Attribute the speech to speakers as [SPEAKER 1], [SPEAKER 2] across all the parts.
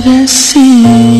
[SPEAKER 1] never see.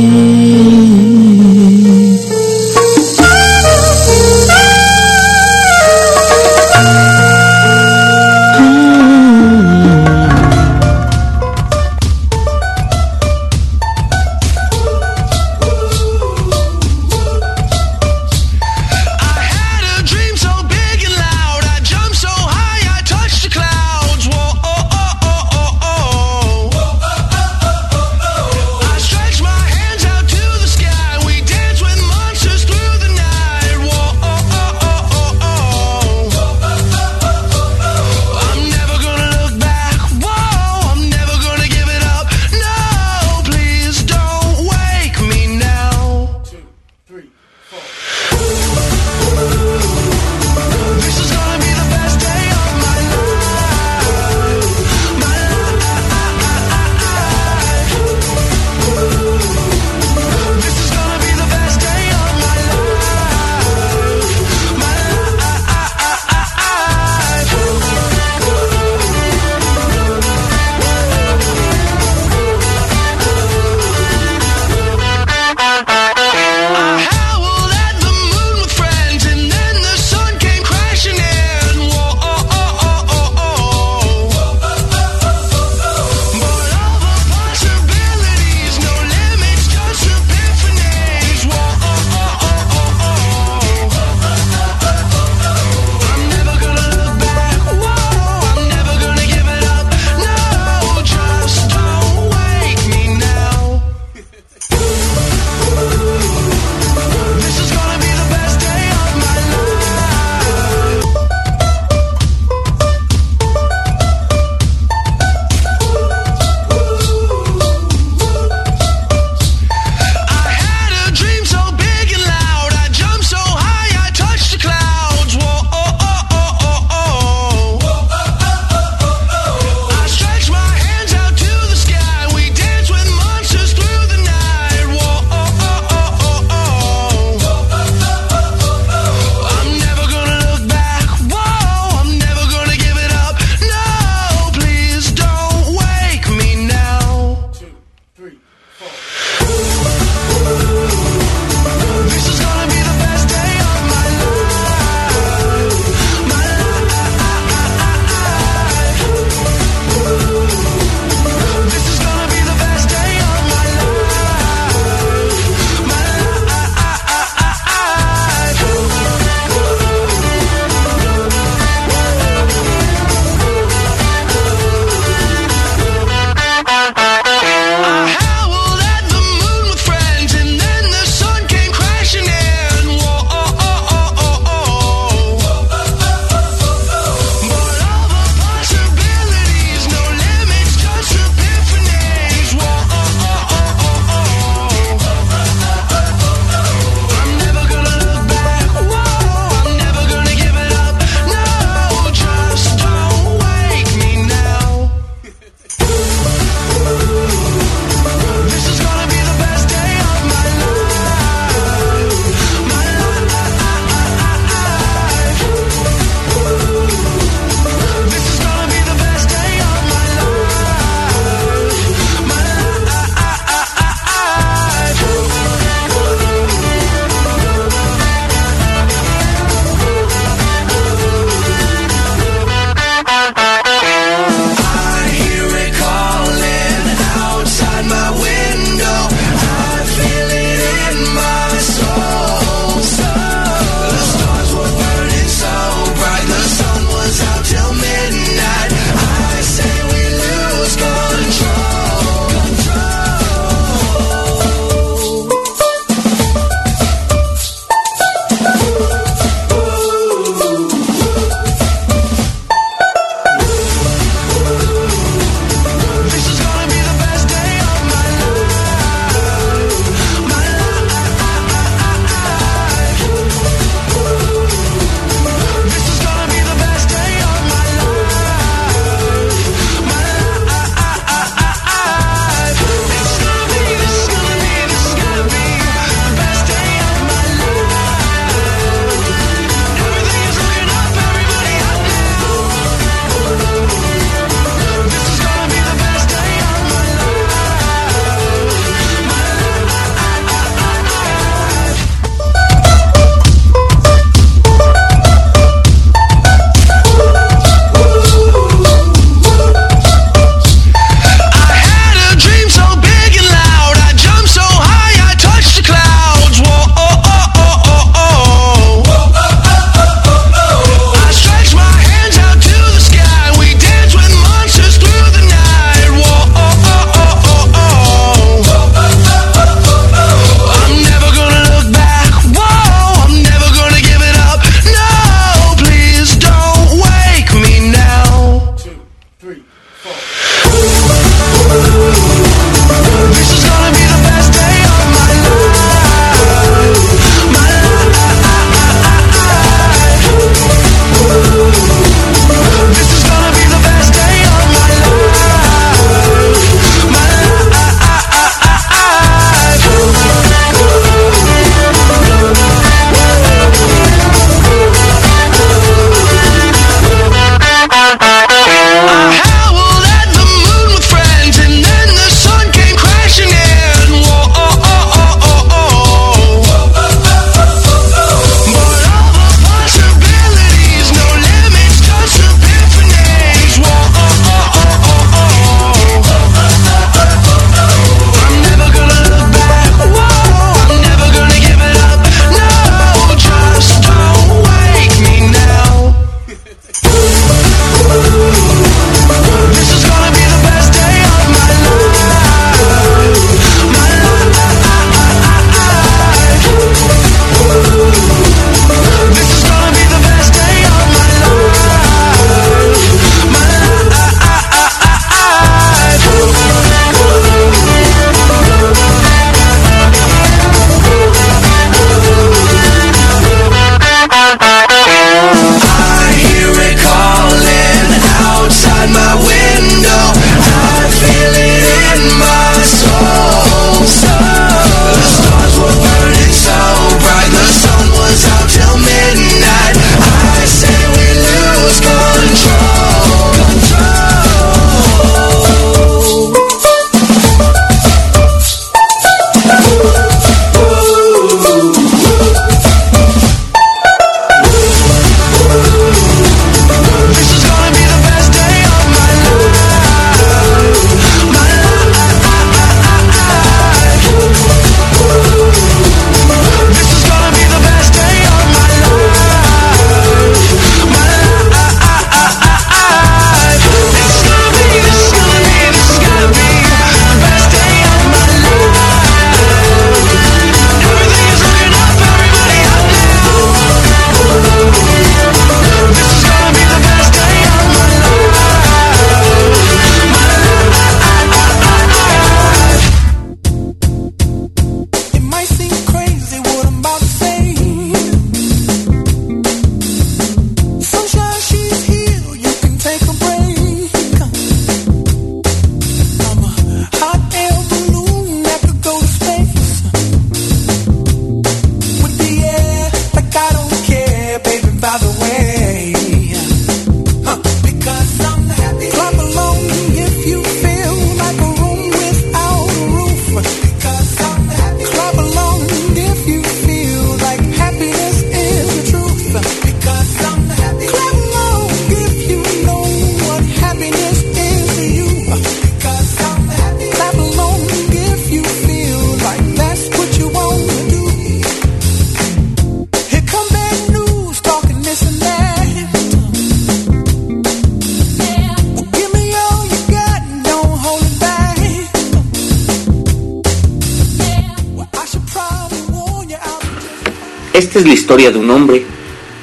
[SPEAKER 2] Esta es la historia de un hombre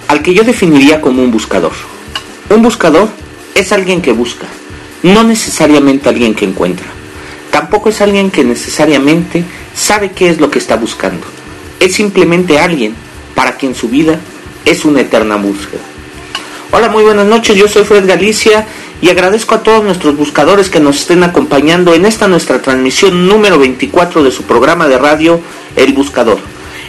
[SPEAKER 2] al que yo definiría como un buscador. Un buscador es alguien que busca, no necesariamente alguien que encuentra. Tampoco es alguien que necesariamente sabe qué es lo que está buscando. Es simplemente alguien para quien su vida es una eterna búsqueda. Hola, muy buenas noches, yo soy Fred Galicia y agradezco a todos nuestros buscadores que nos estén acompañando en esta nuestra transmisión número 24 de su programa de radio El Buscador,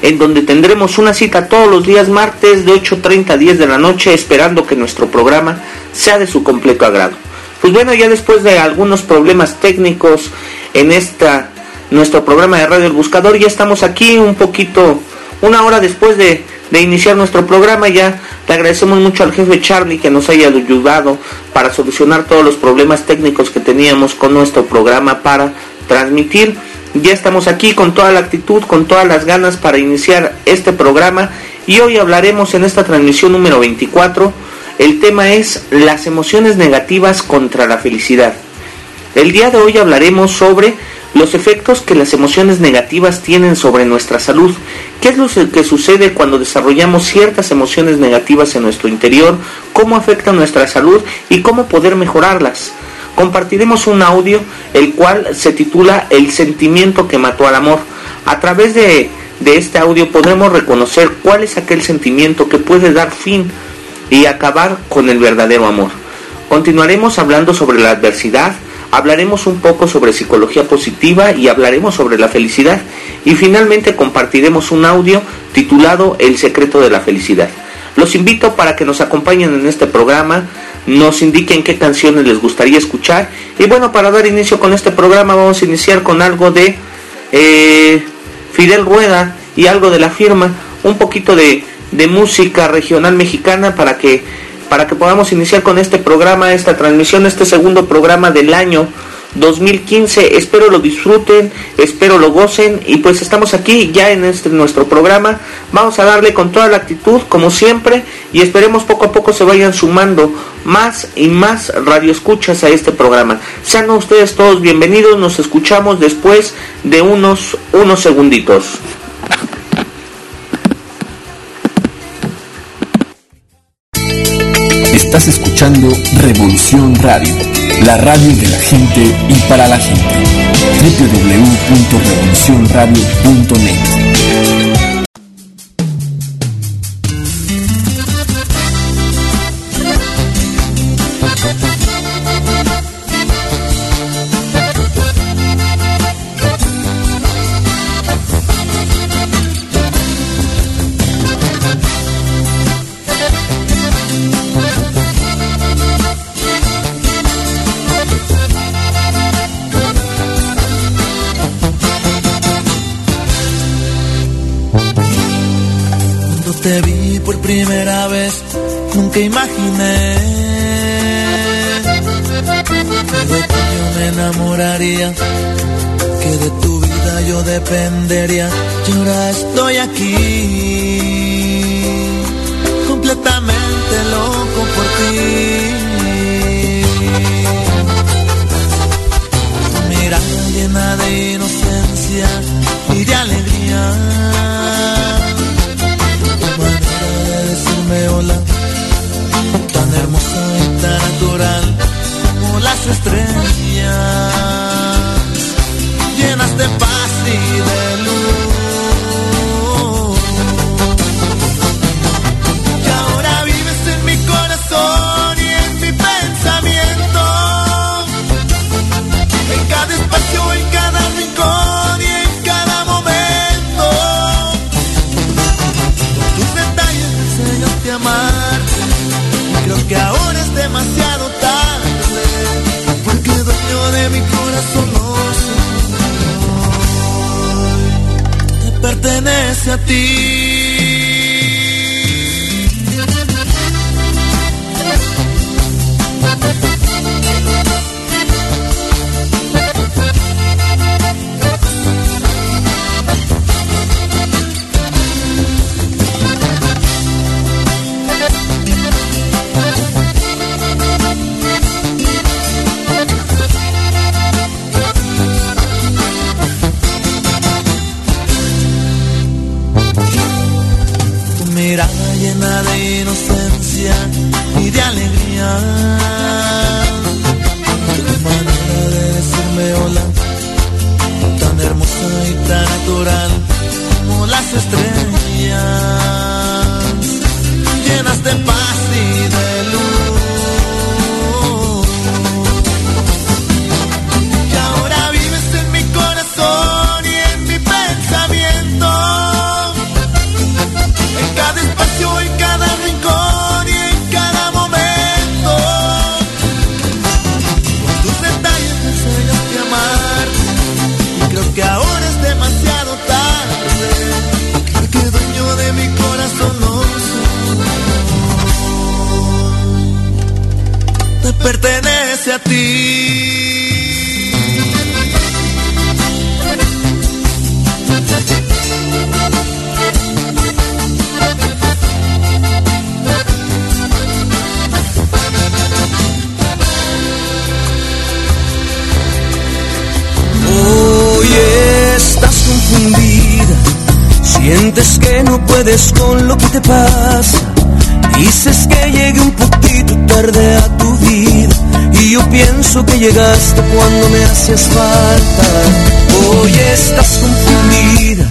[SPEAKER 2] en donde tendremos una cita todos los días martes de 8.30 a 10 de la noche esperando que nuestro programa sea de su completo agrado. Pues bueno, ya después de algunos problemas técnicos en esta nuestro programa de radio El Buscador, ya estamos aquí un poquito, una hora después de, de iniciar nuestro programa, ya le agradecemos mucho al jefe Charlie que nos haya ayudado para solucionar todos los problemas técnicos que teníamos con nuestro programa para transmitir. Ya estamos aquí con toda la actitud, con todas las ganas para iniciar este programa. Y hoy hablaremos en esta transmisión número 24 el tema es las emociones negativas contra la felicidad. El día de hoy hablaremos sobre los efectos que las emociones negativas tienen sobre nuestra salud, qué es lo que sucede cuando desarrollamos ciertas emociones negativas en nuestro interior, cómo afectan nuestra salud y cómo poder mejorarlas. Compartiremos un audio el cual se titula El sentimiento que mató al amor. A través de, de este audio podremos reconocer cuál es aquel sentimiento que puede dar fin y acabar con el verdadero amor. Continuaremos hablando sobre la adversidad, hablaremos un poco sobre psicología positiva y hablaremos sobre la felicidad y finalmente compartiremos un audio titulado El secreto de la felicidad. Los invito para que nos acompañen en este programa, nos indiquen qué canciones les gustaría escuchar. Y bueno, para dar inicio con este programa vamos a iniciar con algo de eh, Fidel Rueda y algo de la firma, un poquito de de música regional mexicana para que para que podamos iniciar con este programa, esta transmisión, este segundo programa del año 2015. Espero lo disfruten, espero lo gocen y pues estamos aquí ya en este nuestro programa. Vamos a darle con toda la actitud como siempre y esperemos poco a poco se vayan sumando más y más radioescuchas a este programa. Sean ustedes todos bienvenidos, nos escuchamos después de unos unos segunditos.
[SPEAKER 3] Estás escuchando Revolución Radio, la radio de la gente y para la gente. www.revolucionradio.net
[SPEAKER 4] nunca imaginé que de ti yo me enamoraría, que de tu vida yo dependería. Y ahora estoy aquí, completamente loco por ti. Tu mirada llena de inocencia y de alegría hermosa y tan natural como las estrellas, llenas de paz demasiado tarde, porque el dueño de mi corazón no soy. Te pertenece a ti.
[SPEAKER 5] Llegaste cuando me hacías falta. Hoy estás confundida,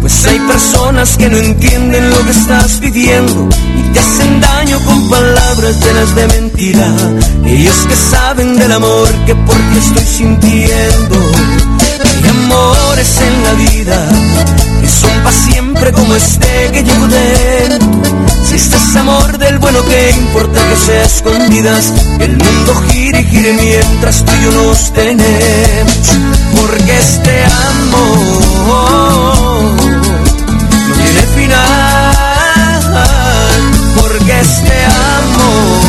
[SPEAKER 5] pues hay personas que no entienden lo que estás viviendo y te hacen daño con palabras llenas de mentira. Ellos que saben del amor que por ti estoy sintiendo. Hay amores en la vida que son para siempre como este que llevo dentro si este es amor del bueno, que importa que sea escondidas? El mundo gire y gire mientras tú y yo nos tenemos. Porque este amor no tiene final. Porque este amor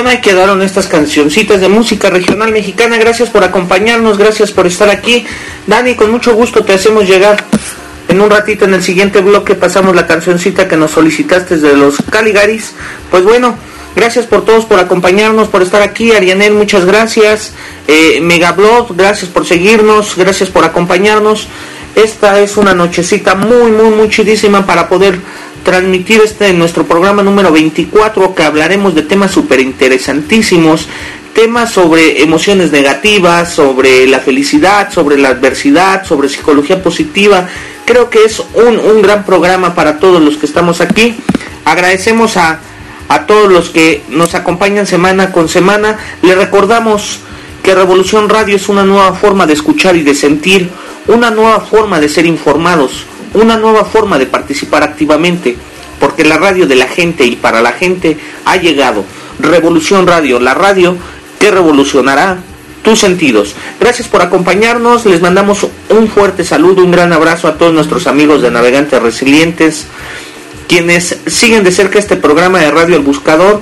[SPEAKER 2] ahí quedaron estas cancioncitas de música regional mexicana. Gracias por acompañarnos, gracias por estar aquí. Dani, con mucho gusto te hacemos llegar. En un ratito en el siguiente bloque pasamos la cancioncita que nos solicitaste de los Caligaris. Pues bueno, gracias por todos por acompañarnos, por estar aquí. Arianel, muchas gracias. Eh, Megablog, gracias por seguirnos, gracias por acompañarnos. Esta es una nochecita muy, muy, muy chidísima para poder transmitir este nuestro programa número 24 que hablaremos de temas súper interesantísimos temas sobre emociones negativas, sobre la felicidad, sobre la adversidad, sobre psicología positiva. Creo que es un, un gran programa para todos los que estamos aquí. Agradecemos a, a todos los que nos acompañan semana con semana. Le recordamos que Revolución Radio es una nueva forma de escuchar y de sentir, una nueva forma de ser informados, una nueva forma de participar activamente, porque la radio de la gente y para la gente ha llegado. Revolución Radio, la radio que revolucionará tus sentidos. Gracias por acompañarnos, les mandamos un fuerte saludo, un gran abrazo a todos nuestros amigos de Navegantes Resilientes, quienes siguen de cerca este programa de Radio El Buscador.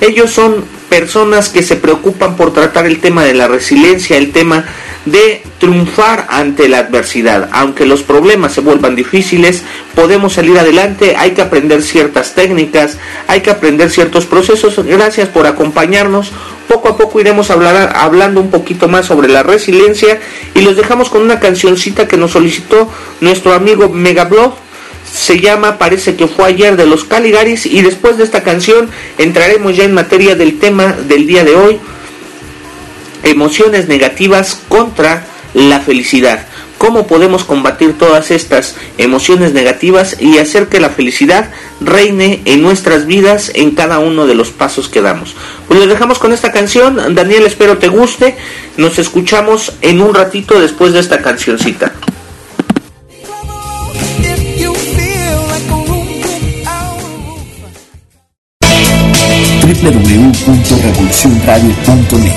[SPEAKER 2] Ellos son personas que se preocupan por tratar el tema de la resiliencia, el tema de triunfar ante la adversidad. Aunque los problemas se vuelvan difíciles, podemos salir adelante, hay que aprender ciertas técnicas, hay que aprender ciertos procesos. Gracias por acompañarnos. Poco a poco iremos hablando un poquito más sobre la resiliencia y los dejamos con una cancioncita que nos solicitó nuestro amigo Megablog se llama Parece que fue ayer de los Caligaris y después de esta canción entraremos ya en materia del tema del día de hoy, emociones negativas contra la felicidad. ¿Cómo podemos combatir todas estas emociones negativas y hacer que la felicidad reine en nuestras vidas en cada uno de los pasos que damos? Pues les dejamos con esta canción. Daniel, espero te guste. Nos escuchamos en un ratito después de esta cancioncita.
[SPEAKER 6] www.revolucionradio.net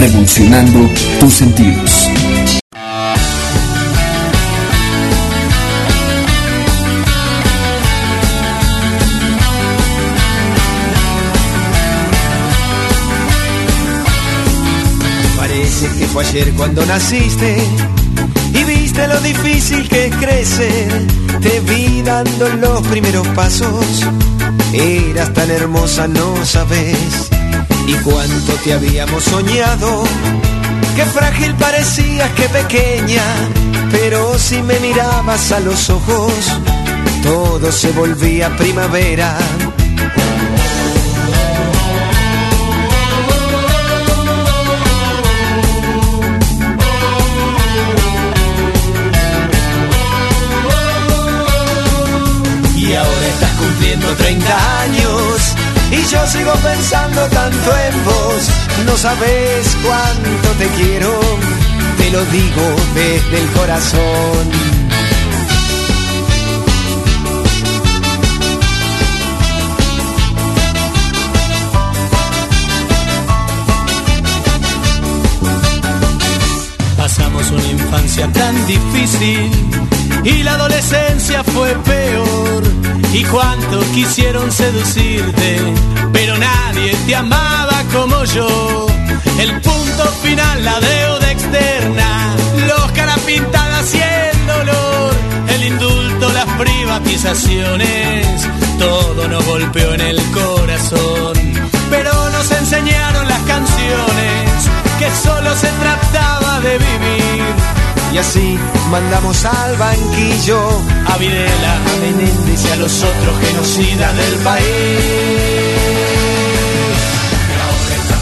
[SPEAKER 6] Revolucionando tus sentidos.
[SPEAKER 7] Parece que fue ayer cuando naciste viste lo difícil que es crecer. Te vi dando los primeros pasos. Eras tan hermosa, no sabes. Y cuánto te habíamos soñado. Qué frágil parecías, qué pequeña. Pero si me mirabas a los ojos, todo se volvía primavera. Estás cumpliendo 30 años y yo sigo pensando tanto en vos. No sabes cuánto te quiero, te lo digo desde el corazón.
[SPEAKER 8] Pasamos una infancia tan difícil y la adolescencia fue peor. Y cuánto quisieron seducirte, pero nadie te amaba como yo. El punto final, la deuda externa, los cara pintadas y el dolor, el indulto, las privatizaciones, todo nos golpeó en el corazón. Pero nos enseñaron las canciones que solo se trataba de vivir.
[SPEAKER 7] Y así mandamos al banquillo
[SPEAKER 8] A Videla,
[SPEAKER 7] a Menéndez y a los otros genocidas del país.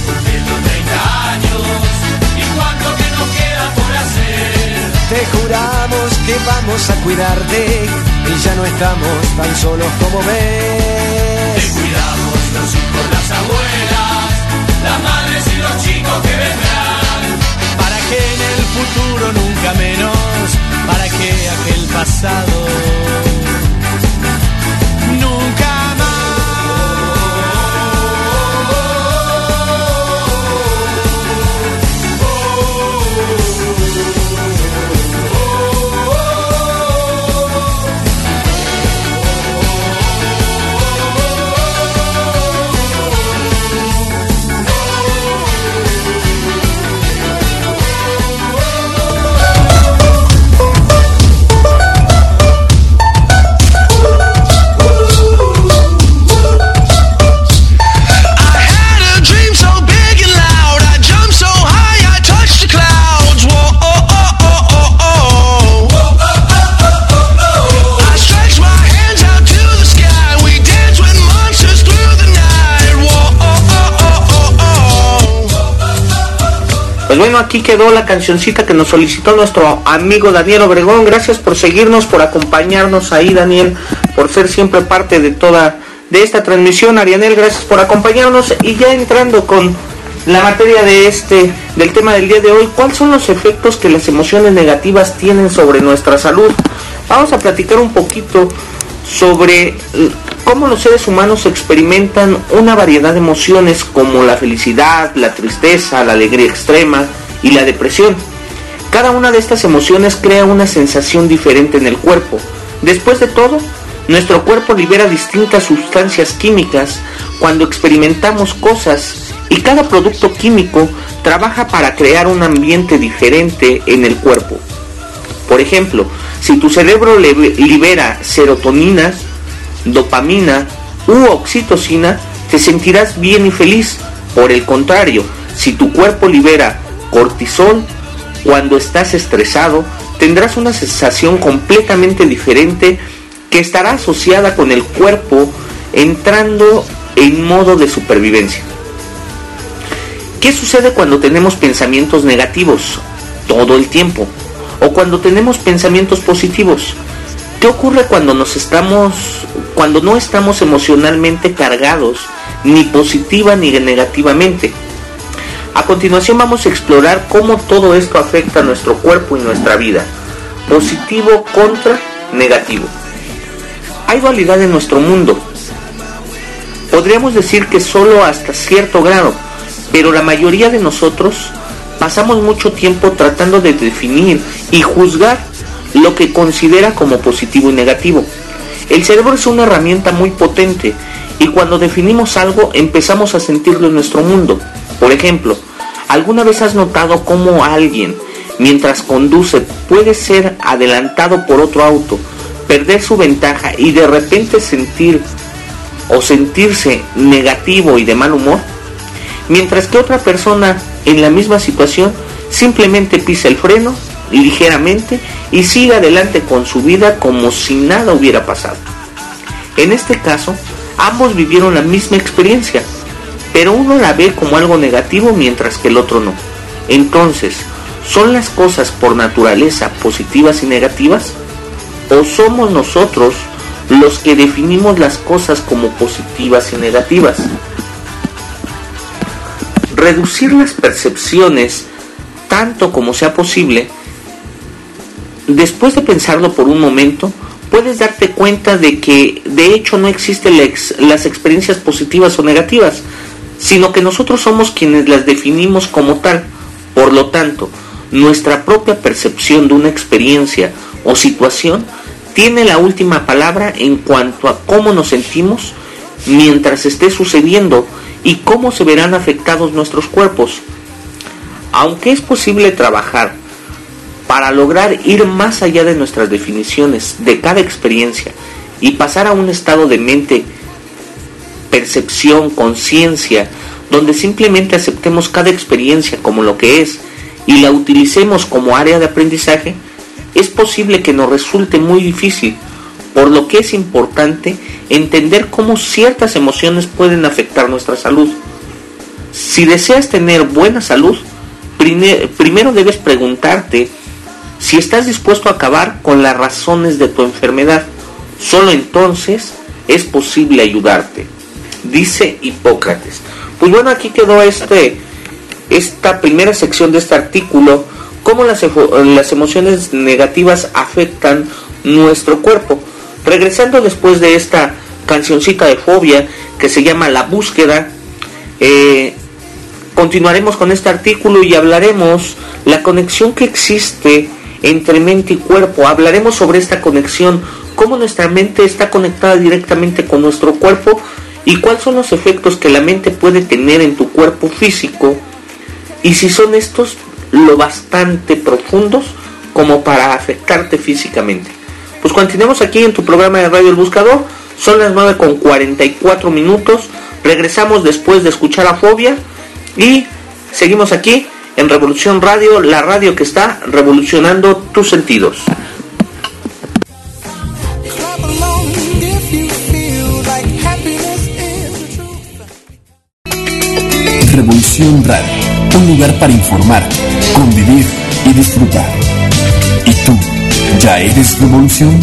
[SPEAKER 8] cumpliendo 30 años. ¿Y cuánto que nos queda por hacer?
[SPEAKER 7] Te juramos que vamos a cuidarte y ya no estamos tan solos como
[SPEAKER 8] Te
[SPEAKER 7] ves.
[SPEAKER 8] cuidamos los hijos, las abuelas, las madres y los chicos que vendrán. En el futuro nunca menos, para que aquel pasado
[SPEAKER 2] bueno, aquí quedó la cancioncita que nos solicitó nuestro amigo Daniel Obregón. Gracias por seguirnos, por acompañarnos ahí, Daniel, por ser siempre parte de toda de esta transmisión. Arianel, gracias por acompañarnos. Y ya entrando con la materia de este, del tema del día de hoy, ¿cuáles son los efectos que las emociones negativas tienen sobre nuestra salud? Vamos a platicar un poquito sobre cómo los seres humanos experimentan una variedad de emociones como la felicidad, la tristeza, la alegría extrema y la depresión. Cada una de estas emociones crea una sensación diferente en el cuerpo. Después de todo, nuestro cuerpo libera distintas sustancias químicas cuando experimentamos cosas y cada producto químico trabaja para crear un ambiente diferente en el cuerpo. Por ejemplo, si tu cerebro libera serotonina, dopamina u oxitocina, te sentirás bien y feliz. Por el contrario, si tu cuerpo libera cortisol, cuando estás estresado, tendrás una sensación completamente diferente que estará asociada con el cuerpo entrando en modo de supervivencia. ¿Qué sucede cuando tenemos pensamientos negativos? Todo el tiempo. O cuando tenemos pensamientos positivos. ¿Qué ocurre cuando nos estamos cuando no estamos emocionalmente cargados ni positiva ni negativamente? A continuación vamos a explorar cómo todo esto afecta a nuestro cuerpo y nuestra vida. Positivo contra negativo. Hay dualidad en nuestro mundo. Podríamos decir que solo hasta cierto grado, pero la mayoría de nosotros pasamos mucho tiempo tratando de definir y juzgar lo que considera como positivo y negativo. El cerebro es una herramienta muy potente y cuando definimos algo empezamos a sentirlo en nuestro mundo. Por ejemplo, ¿alguna vez has notado cómo alguien mientras conduce puede ser adelantado por otro auto, perder su ventaja y de repente sentir o sentirse negativo y de mal humor? Mientras que otra persona en la misma situación simplemente pisa el freno ligeramente y sigue adelante con su vida como si nada hubiera pasado. En este caso, ambos vivieron la misma experiencia, pero uno la ve como algo negativo mientras que el otro no. Entonces, ¿son las cosas por naturaleza positivas y negativas? ¿O somos nosotros los que definimos las cosas como positivas y negativas? Reducir las percepciones tanto como sea posible después de pensarlo por un momento, puedes darte cuenta de que de hecho no existen las experiencias positivas o negativas, sino que nosotros somos quienes las definimos como tal. Por lo tanto, nuestra propia percepción de una experiencia o situación tiene la última palabra en cuanto a cómo nos sentimos mientras esté sucediendo y cómo se verán afectados nuestros cuerpos. Aunque es posible trabajar para lograr ir más allá de nuestras definiciones de cada experiencia y pasar a un estado de mente, percepción, conciencia, donde simplemente aceptemos cada experiencia como lo que es y la utilicemos como área de aprendizaje, es posible que nos resulte muy difícil, por lo que es importante entender cómo ciertas emociones pueden afectar nuestra salud. Si deseas tener buena salud, primero debes preguntarte si estás dispuesto a acabar con las razones de tu enfermedad, solo entonces es posible ayudarte, dice Hipócrates. Pues bueno, aquí quedó este, esta primera sección de este artículo, cómo las, emociones negativas afectan nuestro cuerpo. Regresando después de esta cancioncita de fobia que se llama La búsqueda, eh, continuaremos con este artículo y hablaremos la conexión que existe entre mente y cuerpo. Hablaremos sobre esta conexión, cómo nuestra mente está conectada directamente con nuestro cuerpo y cuáles son los efectos que la mente puede tener en tu cuerpo físico y si son estos lo bastante profundos como para afectarte físicamente. Pues continuemos aquí en tu programa de Radio El Buscador. Son las 9 con 44 minutos. Regresamos después de escuchar a Fobia y seguimos aquí en Revolución Radio, la radio que está revolucionando tus sentidos.
[SPEAKER 3] Revolución Radio
[SPEAKER 8] un lugar para informar, convivir y disfrutar. ¿Y tú, ya eres revolución?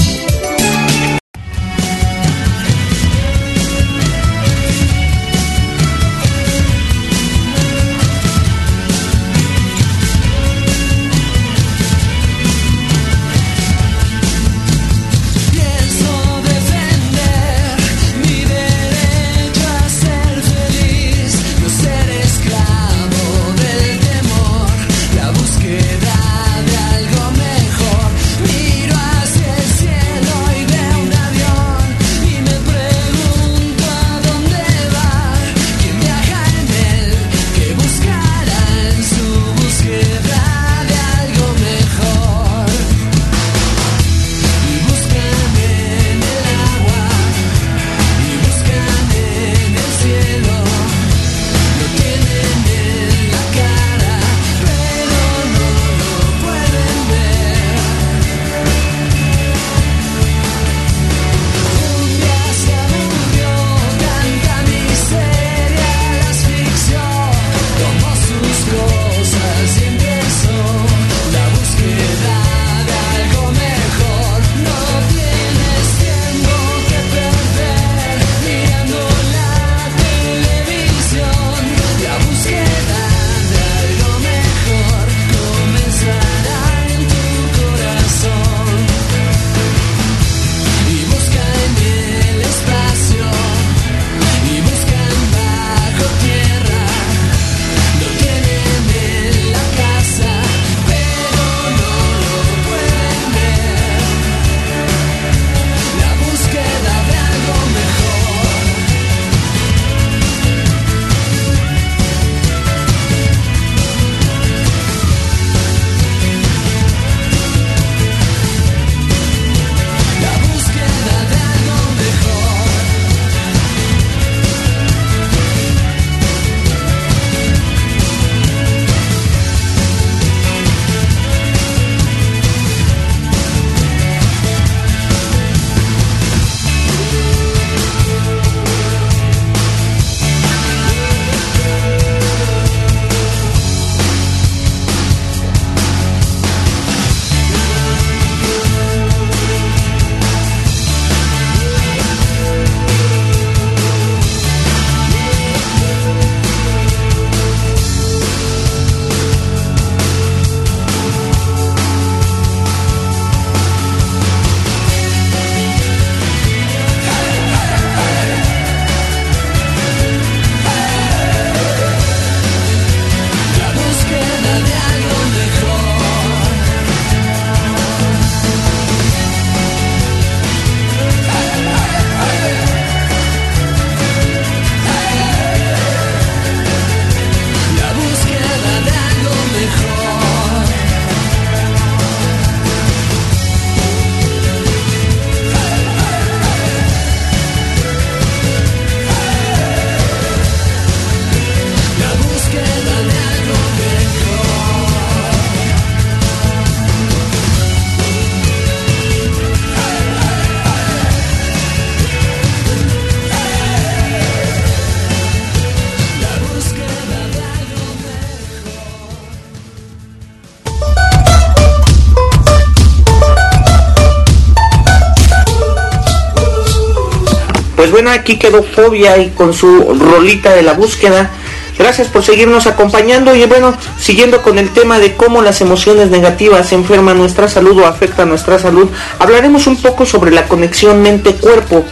[SPEAKER 2] Aquí quedó Fobia y con su rolita de la búsqueda. Gracias por seguirnos acompañando y bueno, siguiendo con el tema de cómo las emociones negativas enferman nuestra salud o afectan nuestra salud, hablaremos un poco sobre la conexión mente-cuerpo.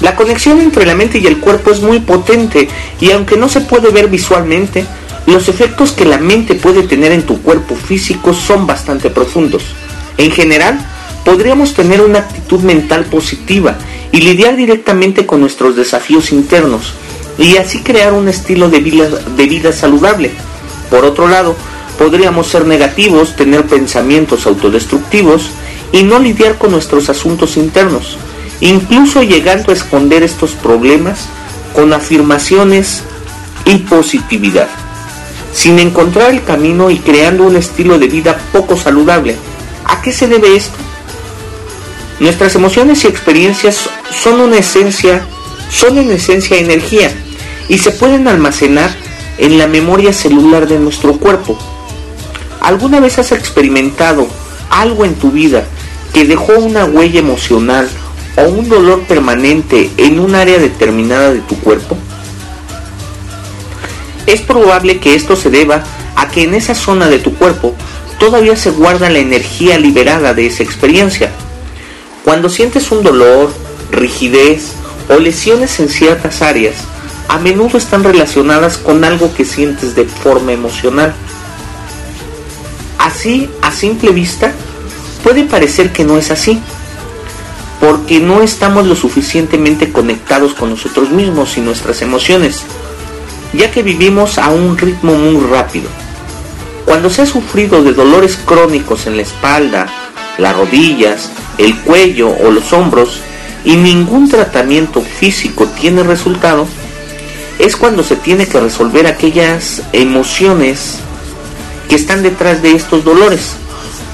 [SPEAKER 2] La conexión entre la mente y el cuerpo es muy potente y aunque no se puede ver visualmente, los efectos que la mente puede tener en tu cuerpo físico son bastante profundos. En general, podríamos tener una actitud mental positiva y lidiar directamente con nuestros desafíos internos y así crear un estilo de vida, de vida saludable. Por otro lado, podríamos ser negativos, tener pensamientos autodestructivos y no lidiar con nuestros asuntos internos, incluso llegando a esconder estos problemas con afirmaciones y positividad, sin encontrar el camino y creando un estilo de vida poco saludable. ¿A qué se debe esto? Nuestras emociones y experiencias son una esencia, son en esencia energía y se pueden almacenar en la memoria celular de nuestro cuerpo. ¿Alguna vez has experimentado algo en tu vida que dejó una huella emocional o un dolor permanente en un área determinada de tu cuerpo? Es probable que esto se deba a que en esa zona de tu cuerpo todavía se guarda la energía liberada de esa experiencia. Cuando sientes un dolor, rigidez o lesiones en ciertas áreas, a menudo están relacionadas con algo que sientes de forma emocional. Así, a simple vista, puede parecer que no es así, porque no estamos lo suficientemente conectados con nosotros mismos y nuestras emociones, ya que vivimos a un ritmo muy rápido. Cuando se ha sufrido de dolores crónicos en la espalda, las rodillas, el cuello o los hombros y ningún tratamiento físico tiene resultado, es cuando se tiene que resolver aquellas emociones que están detrás de estos dolores.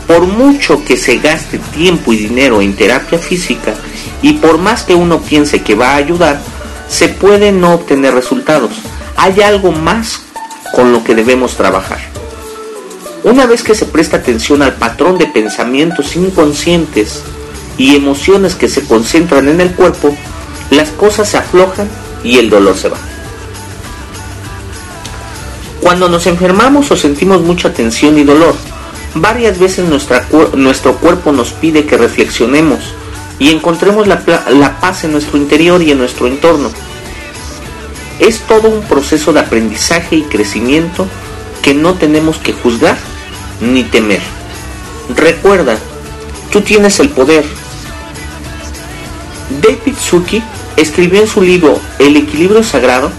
[SPEAKER 2] Por mucho que se gaste tiempo y dinero en terapia física y por más que uno piense que va a ayudar, se puede no obtener resultados. Hay algo más con lo que debemos trabajar. Una vez que se presta atención al patrón de pensamientos inconscientes y emociones que se concentran en el cuerpo, las cosas se aflojan y el dolor se va. Cuando nos enfermamos o sentimos mucha tensión y dolor, varias veces nuestro cuerpo nos pide que reflexionemos y encontremos la, la paz en nuestro interior y en nuestro entorno. Es todo un proceso de aprendizaje y crecimiento que no tenemos que juzgar ni temer. Recuerda, tú tienes el poder. David Suki escribió en su libro El equilibrio sagrado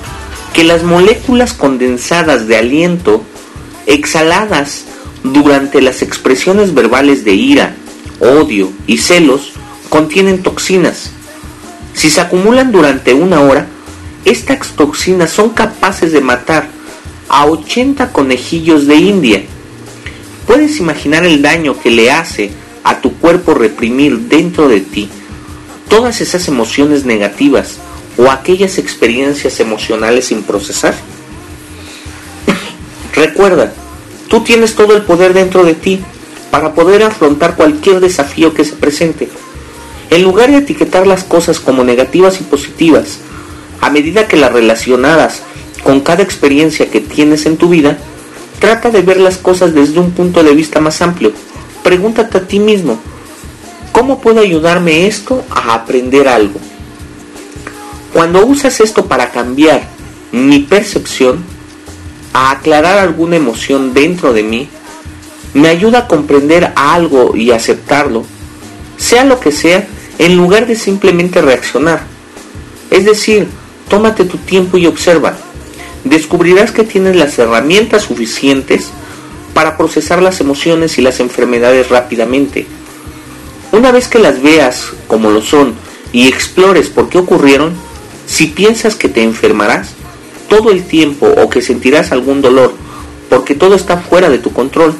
[SPEAKER 2] que las moléculas condensadas de aliento exhaladas durante las expresiones verbales de ira, odio y celos contienen toxinas. Si se acumulan durante una hora, estas toxinas son capaces de matar a 80 conejillos de India. ¿Puedes imaginar el daño que le hace a tu cuerpo reprimir dentro de ti todas esas emociones negativas o aquellas experiencias emocionales sin procesar? Recuerda, tú tienes todo el poder dentro de ti para poder afrontar cualquier desafío que se presente. En lugar de etiquetar las cosas como negativas y positivas, a medida que las relacionadas con cada experiencia que tienes en tu vida, trata de ver las cosas desde un punto de vista más amplio. Pregúntate a ti mismo, ¿cómo puede ayudarme esto a aprender algo? Cuando usas esto para cambiar mi percepción, a aclarar alguna emoción dentro de mí, me ayuda a comprender algo y aceptarlo, sea lo que sea, en lugar de simplemente reaccionar. Es decir, tómate tu tiempo y observa. Descubrirás que tienes las herramientas suficientes para procesar las emociones y las enfermedades rápidamente. Una vez que las veas como lo son y explores por qué ocurrieron, si piensas que te enfermarás todo el tiempo o que sentirás algún dolor porque todo está fuera de tu control,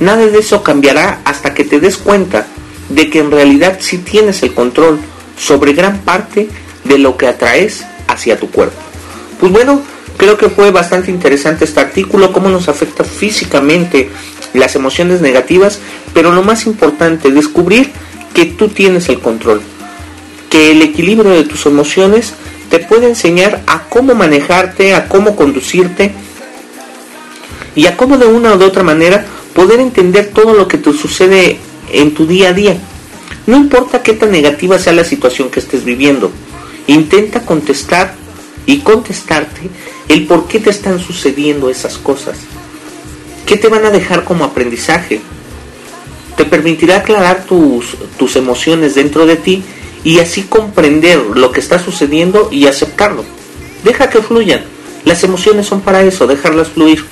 [SPEAKER 2] nada de eso cambiará hasta que te des cuenta de que en realidad sí tienes el control sobre gran parte de lo que atraes hacia tu cuerpo. Pues bueno, creo que fue bastante interesante este artículo, cómo nos afecta físicamente las emociones negativas, pero lo más importante, descubrir que tú tienes el control, que el equilibrio de tus emociones te puede enseñar a cómo manejarte, a cómo conducirte y a cómo de una o de otra manera poder entender todo lo que te sucede en tu día a día. No importa qué tan negativa sea la situación que estés viviendo, intenta contestar y contestarte el por qué te están sucediendo esas cosas. ¿Qué te van a dejar como aprendizaje? Te permitirá aclarar tus, tus emociones dentro de ti y así comprender lo que está sucediendo y aceptarlo. Deja que fluyan. Las emociones son para eso, dejarlas fluir.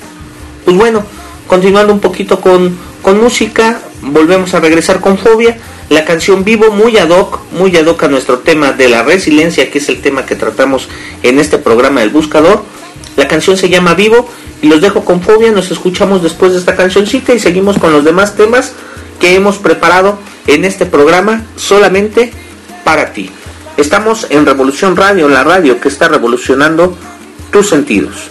[SPEAKER 2] Pues bueno, continuando un poquito con, con música, volvemos a regresar con Fobia. La canción Vivo, muy ad hoc, muy ad hoc a nuestro tema de la resiliencia, que es el tema que tratamos en este programa del Buscador. La canción se llama Vivo y los dejo con Fobia. Nos escuchamos después de esta cancioncita y seguimos con los demás temas que hemos preparado en este programa solamente para ti. Estamos en Revolución Radio, la radio que está revolucionando tus sentidos.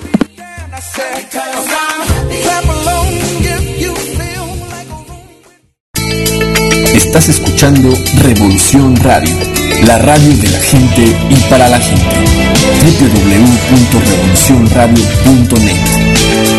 [SPEAKER 9] Estás escuchando Revolución Radio, la radio de la gente y para la gente. www.revolucionradio.net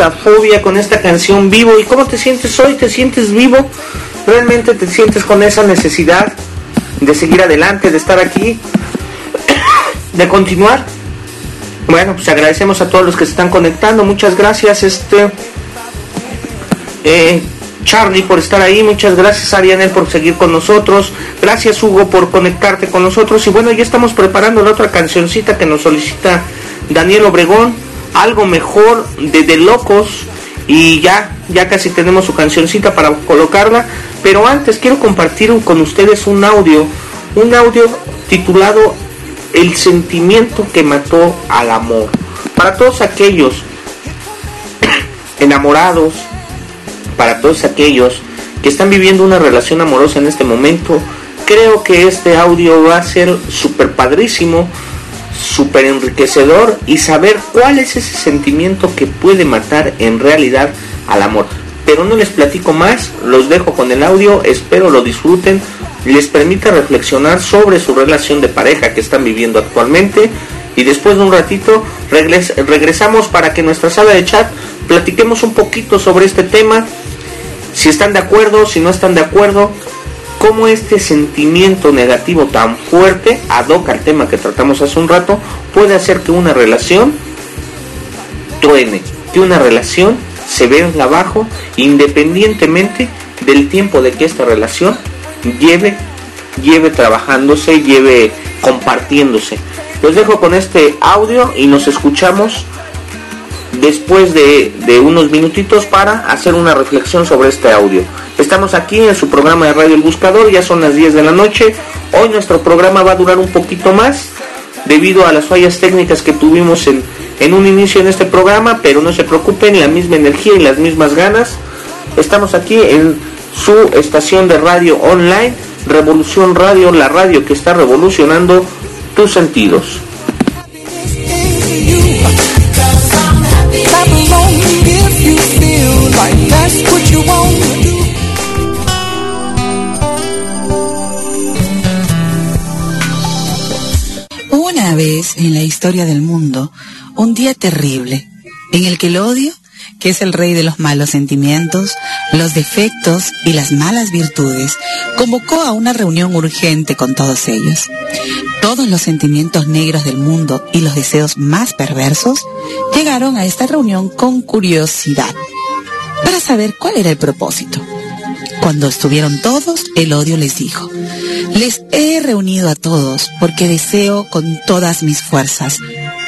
[SPEAKER 2] a Fobia con esta canción Vivo. ¿Y cómo te sientes hoy? ¿Te sientes vivo? realmente te sientes con esa necesidad de seguir adelante, de estar aquí, de continuar. Bueno, pues agradecemos a todos los que se están conectando. Muchas gracias, este eh, Charlie por estar ahí. Muchas gracias Arianel por seguir con nosotros. Gracias Hugo por conectarte con nosotros. Y bueno, ya estamos preparando la otra cancioncita que nos solicita Daniel Obregón. Algo mejor de Locos. Y ya, ya casi tenemos su cancioncita para colocarla. Pero antes quiero compartir con ustedes un audio. Un audio titulado El sentimiento que mató al amor. Para todos aquellos enamorados, para todos aquellos que están viviendo una relación amorosa en este momento, creo que este audio va a ser súper padrísimo, súper enriquecedor y saber cuál es ese sentimiento que puede matar en realidad al amor. Pero no les platico más, los dejo con el audio, espero lo disfruten, les permita reflexionar sobre su relación de pareja que están viviendo actualmente y después de un ratito regresamos para que nuestra sala de chat platiquemos un poquito sobre este tema si están de acuerdo, si no están de acuerdo, cómo este sentimiento negativo tan fuerte, ad hoc al tema que tratamos hace un rato, puede hacer que una relación truene, que una relación se venga abajo, independientemente del tiempo de que esta relación lleve, lleve trabajándose, lleve compartiéndose. Los dejo con este audio y nos escuchamos después de, unos minutitos para hacer una reflexión sobre este audio. Estamos aquí en su programa de Radio El Buscador, ya son las 10 de la noche. Hoy nuestro programa va a durar un poquito más debido a las fallas técnicas que tuvimos en, en un inicio en este programa, pero no se preocupen, la misma energía y las mismas ganas. Estamos aquí en su estación de radio online, Revolución Radio, la radio que está revolucionando tus sentidos.
[SPEAKER 10] Vez en la historia del mundo, un día terrible, en el que el odio, que es el rey de los malos sentimientos, los defectos y las malas virtudes, convocó a una reunión urgente con todos ellos. Todos los sentimientos negros del mundo y los deseos más perversos llegaron a esta reunión con curiosidad para saber cuál era el propósito. Cuando estuvieron todos, el odio les dijo, les he reunido a todos porque deseo con todas mis fuerzas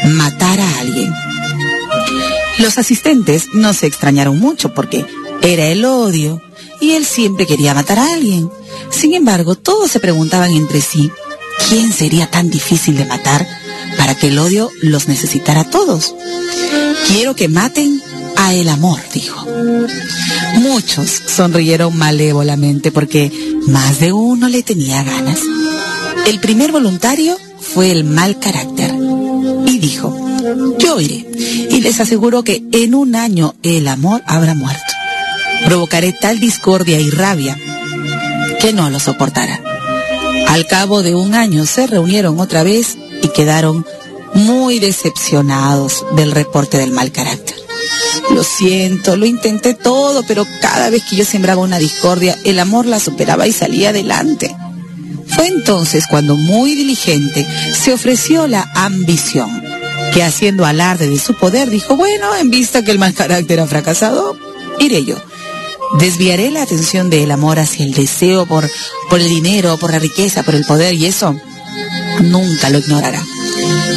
[SPEAKER 10] matar a alguien. Los asistentes no se extrañaron mucho porque era el odio y él siempre quería matar a alguien. Sin embargo, todos se preguntaban entre sí, ¿quién sería tan difícil de matar para que el odio los necesitara a todos? Quiero que maten a el amor, dijo. Muchos sonrieron malévolamente porque más de uno le tenía ganas. El primer voluntario fue el mal carácter y dijo, yo iré y les aseguro que en un año el amor habrá muerto. Provocaré tal discordia y rabia que no lo soportará. Al cabo de un año se reunieron otra vez y quedaron muy decepcionados del reporte del mal carácter. Lo siento, lo intenté todo, pero cada vez que yo sembraba una discordia, el amor la superaba y salía adelante. Fue entonces cuando, muy diligente, se ofreció la ambición, que haciendo alarde de su poder dijo, bueno, en vista que el mal carácter ha fracasado, iré yo. Desviaré la atención del amor hacia el deseo por, por el dinero, por la riqueza, por el poder, y eso nunca lo ignorará.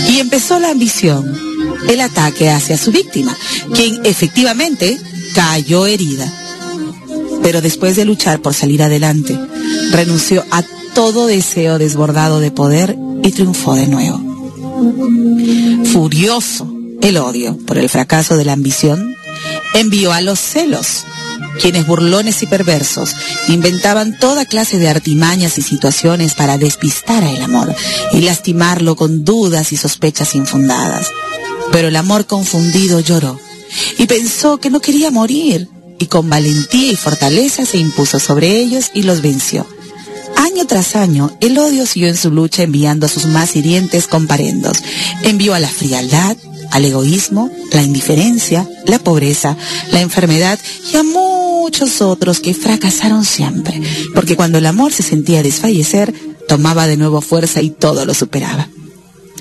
[SPEAKER 10] Y empezó la ambición, el ataque hacia su víctima, quien efectivamente cayó herida. Pero después de luchar por salir adelante, renunció a todo deseo desbordado de poder y triunfó de nuevo. Furioso, el odio por el fracaso de la ambición, envió a los celos, quienes burlones y perversos inventaban toda clase de artimañas y situaciones para despistar a el amor y lastimarlo con dudas y sospechas infundadas. Pero el amor confundido lloró y pensó que no quería morir y con valentía y fortaleza se impuso sobre ellos y los venció. Año tras año, el odio siguió en su lucha enviando a sus más hirientes comparendos. Envió a la frialdad, al egoísmo, la indiferencia, la pobreza, la enfermedad y a muchos otros que fracasaron siempre, porque cuando el amor se sentía desfallecer, tomaba de nuevo fuerza y todo lo superaba.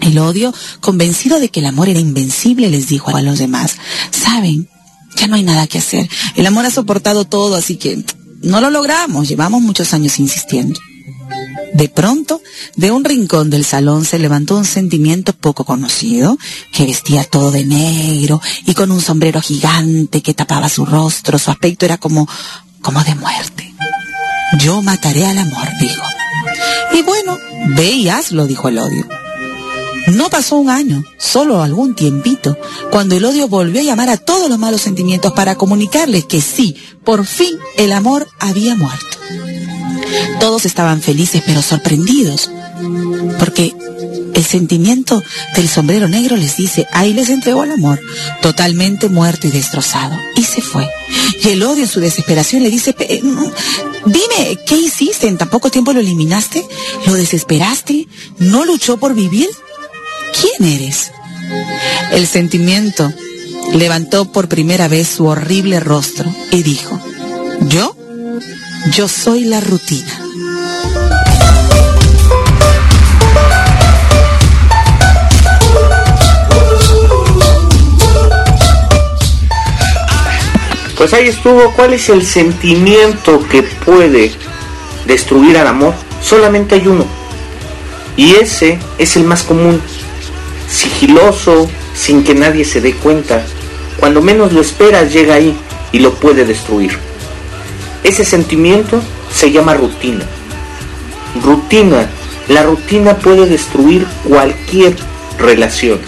[SPEAKER 10] El odio, convencido de que el amor era invencible, les dijo a los demás, saben, ya no hay nada que hacer, el amor ha soportado todo, así que no lo logramos, llevamos muchos años insistiendo. De pronto, de un rincón del salón se levantó un sentimiento poco conocido, que vestía todo de negro y con un sombrero gigante que tapaba su rostro, su aspecto era como, como de muerte. Yo mataré al amor, dijo. Y bueno, ve y hazlo, dijo el odio. No pasó un año, solo algún tiempito, cuando el odio volvió a llamar a todos los malos sentimientos para comunicarles que sí, por fin el amor había muerto. Todos estaban felices pero sorprendidos, porque el sentimiento del sombrero negro les dice, ahí les entregó el amor, totalmente muerto y destrozado, y se fue. Y el odio en su desesperación le dice, dime, ¿qué hiciste? ¿En tan poco tiempo lo eliminaste? ¿Lo desesperaste? ¿No luchó por vivir? ¿Quién eres? El sentimiento levantó por primera vez su horrible rostro y dijo, ¿yo? Yo soy la rutina.
[SPEAKER 2] Pues ahí estuvo, ¿cuál es el sentimiento que puede destruir al amor? Solamente hay uno. Y ese es el más común, sigiloso, sin que nadie se dé cuenta. Cuando menos lo esperas llega ahí y lo puede destruir. Ese sentimiento se llama rutina. Rutina. La rutina puede destruir cualquier relación.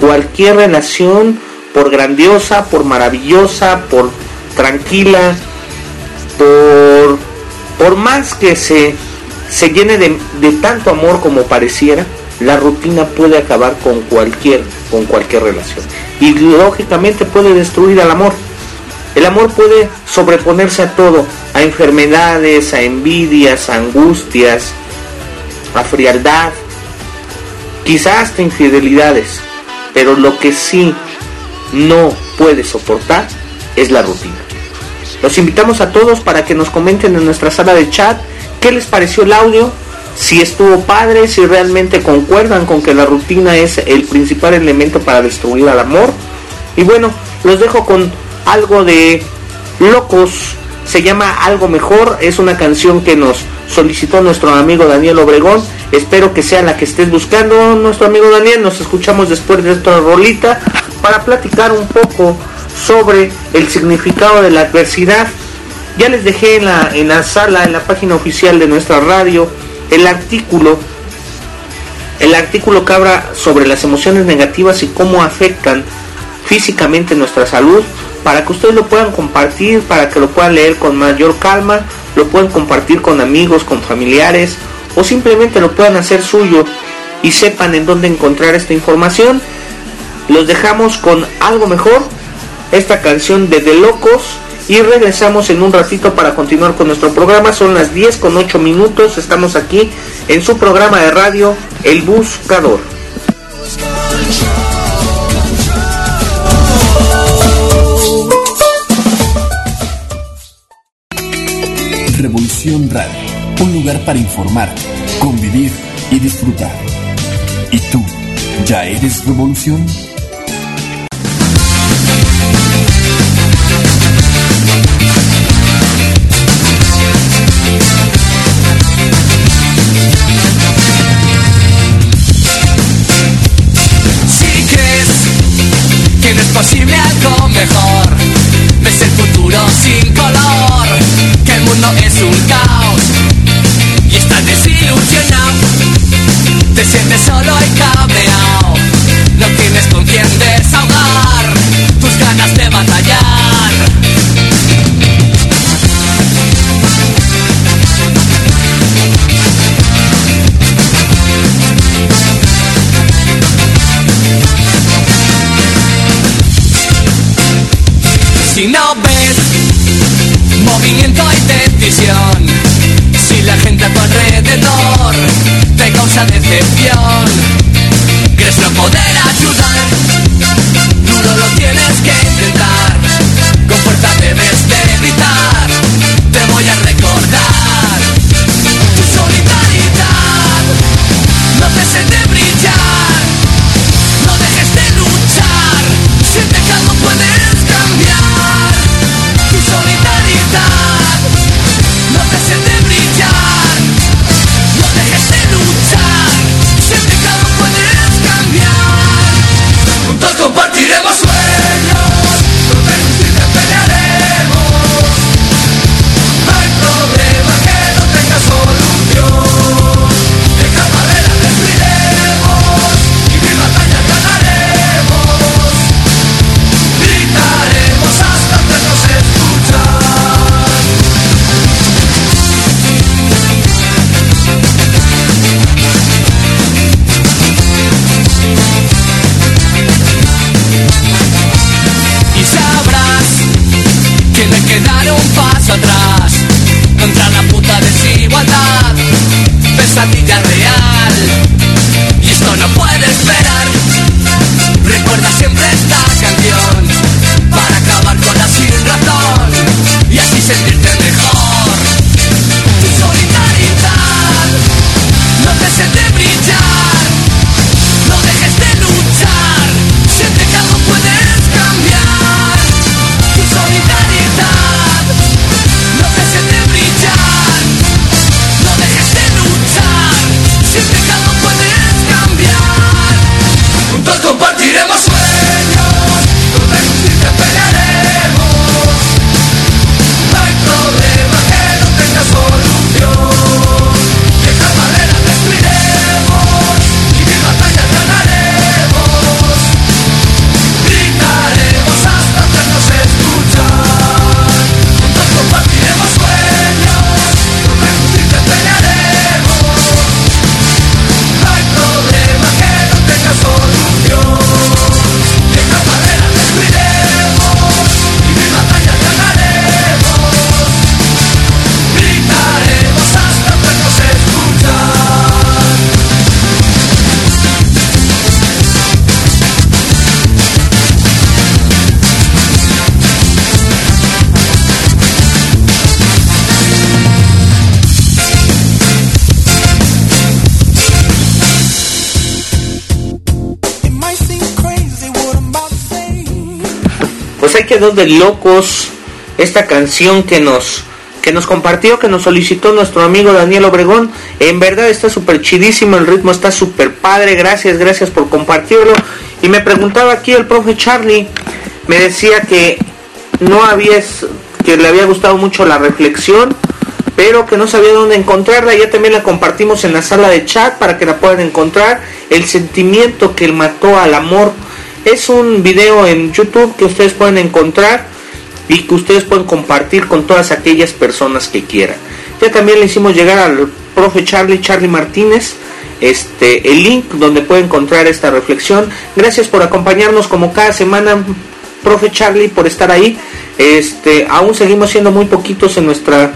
[SPEAKER 2] Cualquier relación, por grandiosa, por maravillosa, por tranquila, por, por más que se, se llene de, de tanto amor como pareciera, la rutina puede acabar con cualquier, con cualquier relación. Y lógicamente puede destruir al amor. El amor puede sobreponerse a todo, a enfermedades, a envidias, a angustias, a frialdad, quizás hasta infidelidades. Pero lo que sí no puede soportar es la rutina. Los invitamos a todos para que nos comenten en nuestra sala de chat qué les pareció el audio, si estuvo padre, si realmente concuerdan con que la rutina es el principal elemento para destruir al amor. Y bueno, los dejo con algo de locos. Se llama Algo Mejor. Es una canción que nos solicitó nuestro amigo Daniel Obregón. Espero que sea la que estés buscando, nuestro amigo Daniel. Nos escuchamos después de esta rolita para platicar un poco sobre el significado de la adversidad. Ya les dejé en la, en la sala, en la página oficial de nuestra radio, el artículo, el artículo que sobre las emociones negativas y cómo afectan físicamente nuestra salud, para que ustedes lo puedan compartir, para que lo puedan leer con mayor calma, lo puedan compartir con amigos, con familiares, o simplemente lo puedan hacer suyo y sepan en dónde encontrar esta información. Los dejamos con algo mejor, esta canción de The Locos y regresamos en un ratito para continuar con nuestro programa. Son las 10 con 8 minutos. Estamos aquí en su programa de radio El Buscador.
[SPEAKER 3] Revolución Radio, un lugar para informar, convivir y disfrutar. ¿Y tú, ya eres revolución?
[SPEAKER 5] Si no ves movimiento y decisión, si la gente a tu alrededor te causa decepción, crees no poder
[SPEAKER 2] ayudar. Quedó de locos esta canción que nos que nos compartió, que nos solicitó nuestro amigo Daniel Obregón. En verdad está súper chidísimo, el ritmo está súper padre. Gracias, gracias por compartirlo. Y me preguntaba aquí el profe Charlie, me decía que no había, que le había gustado mucho la reflexión, pero que no sabía dónde encontrarla. Ya también la compartimos en la sala de chat para que la puedan encontrar. El sentimiento que mató al amor. Es un video en YouTube que ustedes pueden encontrar y que ustedes pueden compartir con todas aquellas personas que quieran. Ya también le hicimos llegar al profe Charlie, Charlie Martínez, este, el link donde puede encontrar esta reflexión. Gracias por acompañarnos como cada semana, profe Charlie, por estar ahí. Este, aún seguimos siendo muy poquitos en nuestra,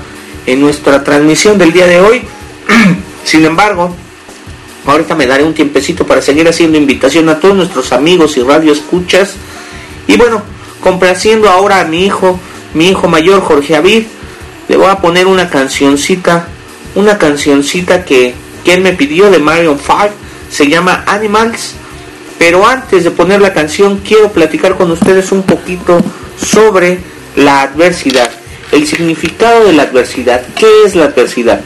[SPEAKER 2] en nuestra transmisión del día de hoy. Sin embargo, ahorita me daré un tiempecito para seguir haciendo invitación a todos nuestros amigos y radio escuchas. Y bueno, complaciendo ahora a mi hijo, mi hijo mayor Jorge Avid, le voy a poner una cancioncita, una cancioncita que, que él me pidió de Marion 5, se llama Animals, pero antes de poner la canción quiero platicar con ustedes un poquito sobre la adversidad, el significado de la adversidad, ¿qué es la adversidad?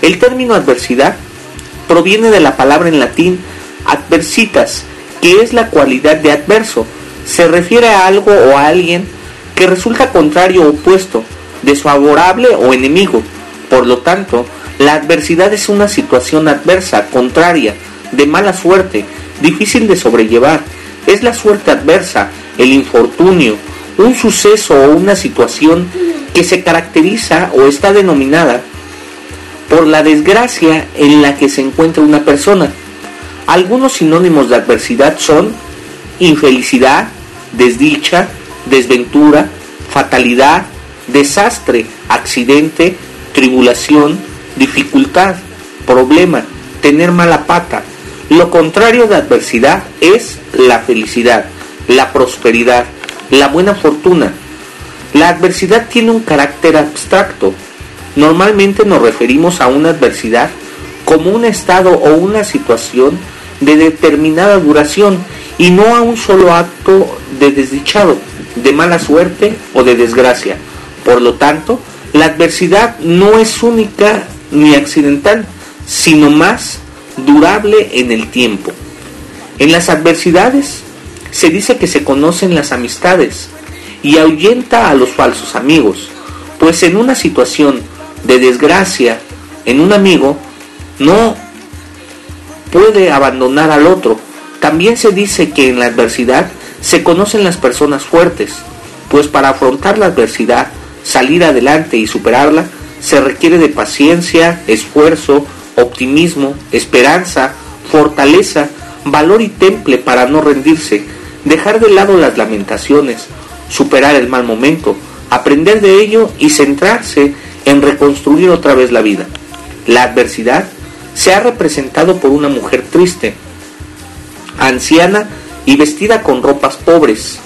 [SPEAKER 2] El término adversidad proviene de la palabra en latín adversitas, que es la cualidad de adverso, se refiere a algo o a alguien que resulta contrario o opuesto, desfavorable o enemigo. Por lo tanto, la adversidad es una situación adversa, contraria, de mala suerte, difícil de sobrellevar. Es la suerte adversa, el infortunio, un suceso o una situación que se caracteriza o está denominada por la desgracia en la que se encuentra una persona. Algunos sinónimos de adversidad son infelicidad, desdicha, desventura, fatalidad, desastre, accidente, tribulación, dificultad, problema, tener mala pata. Lo contrario de adversidad es la felicidad, la prosperidad, la buena fortuna. La adversidad tiene un carácter abstracto. Normalmente nos referimos a una adversidad como un estado o una situación de determinada duración y no a un solo acto de desdichado, de mala suerte o de desgracia. Por lo tanto, la adversidad no es única ni accidental, sino más durable en el tiempo. En las adversidades se dice que se conocen las amistades y ahuyenta a los falsos amigos, pues en una situación de desgracia en un amigo no puede abandonar al otro, también se dice que en la adversidad se conocen las personas fuertes, pues para afrontar la adversidad, salir adelante y superarla, se requiere de paciencia, esfuerzo, optimismo, esperanza, fortaleza, valor y temple para no rendirse, dejar de lado las lamentaciones, superar el mal momento, aprender de ello y centrarse en reconstruir otra vez la vida. La adversidad se ha representado por una mujer triste, anciana y vestida con ropas pobres,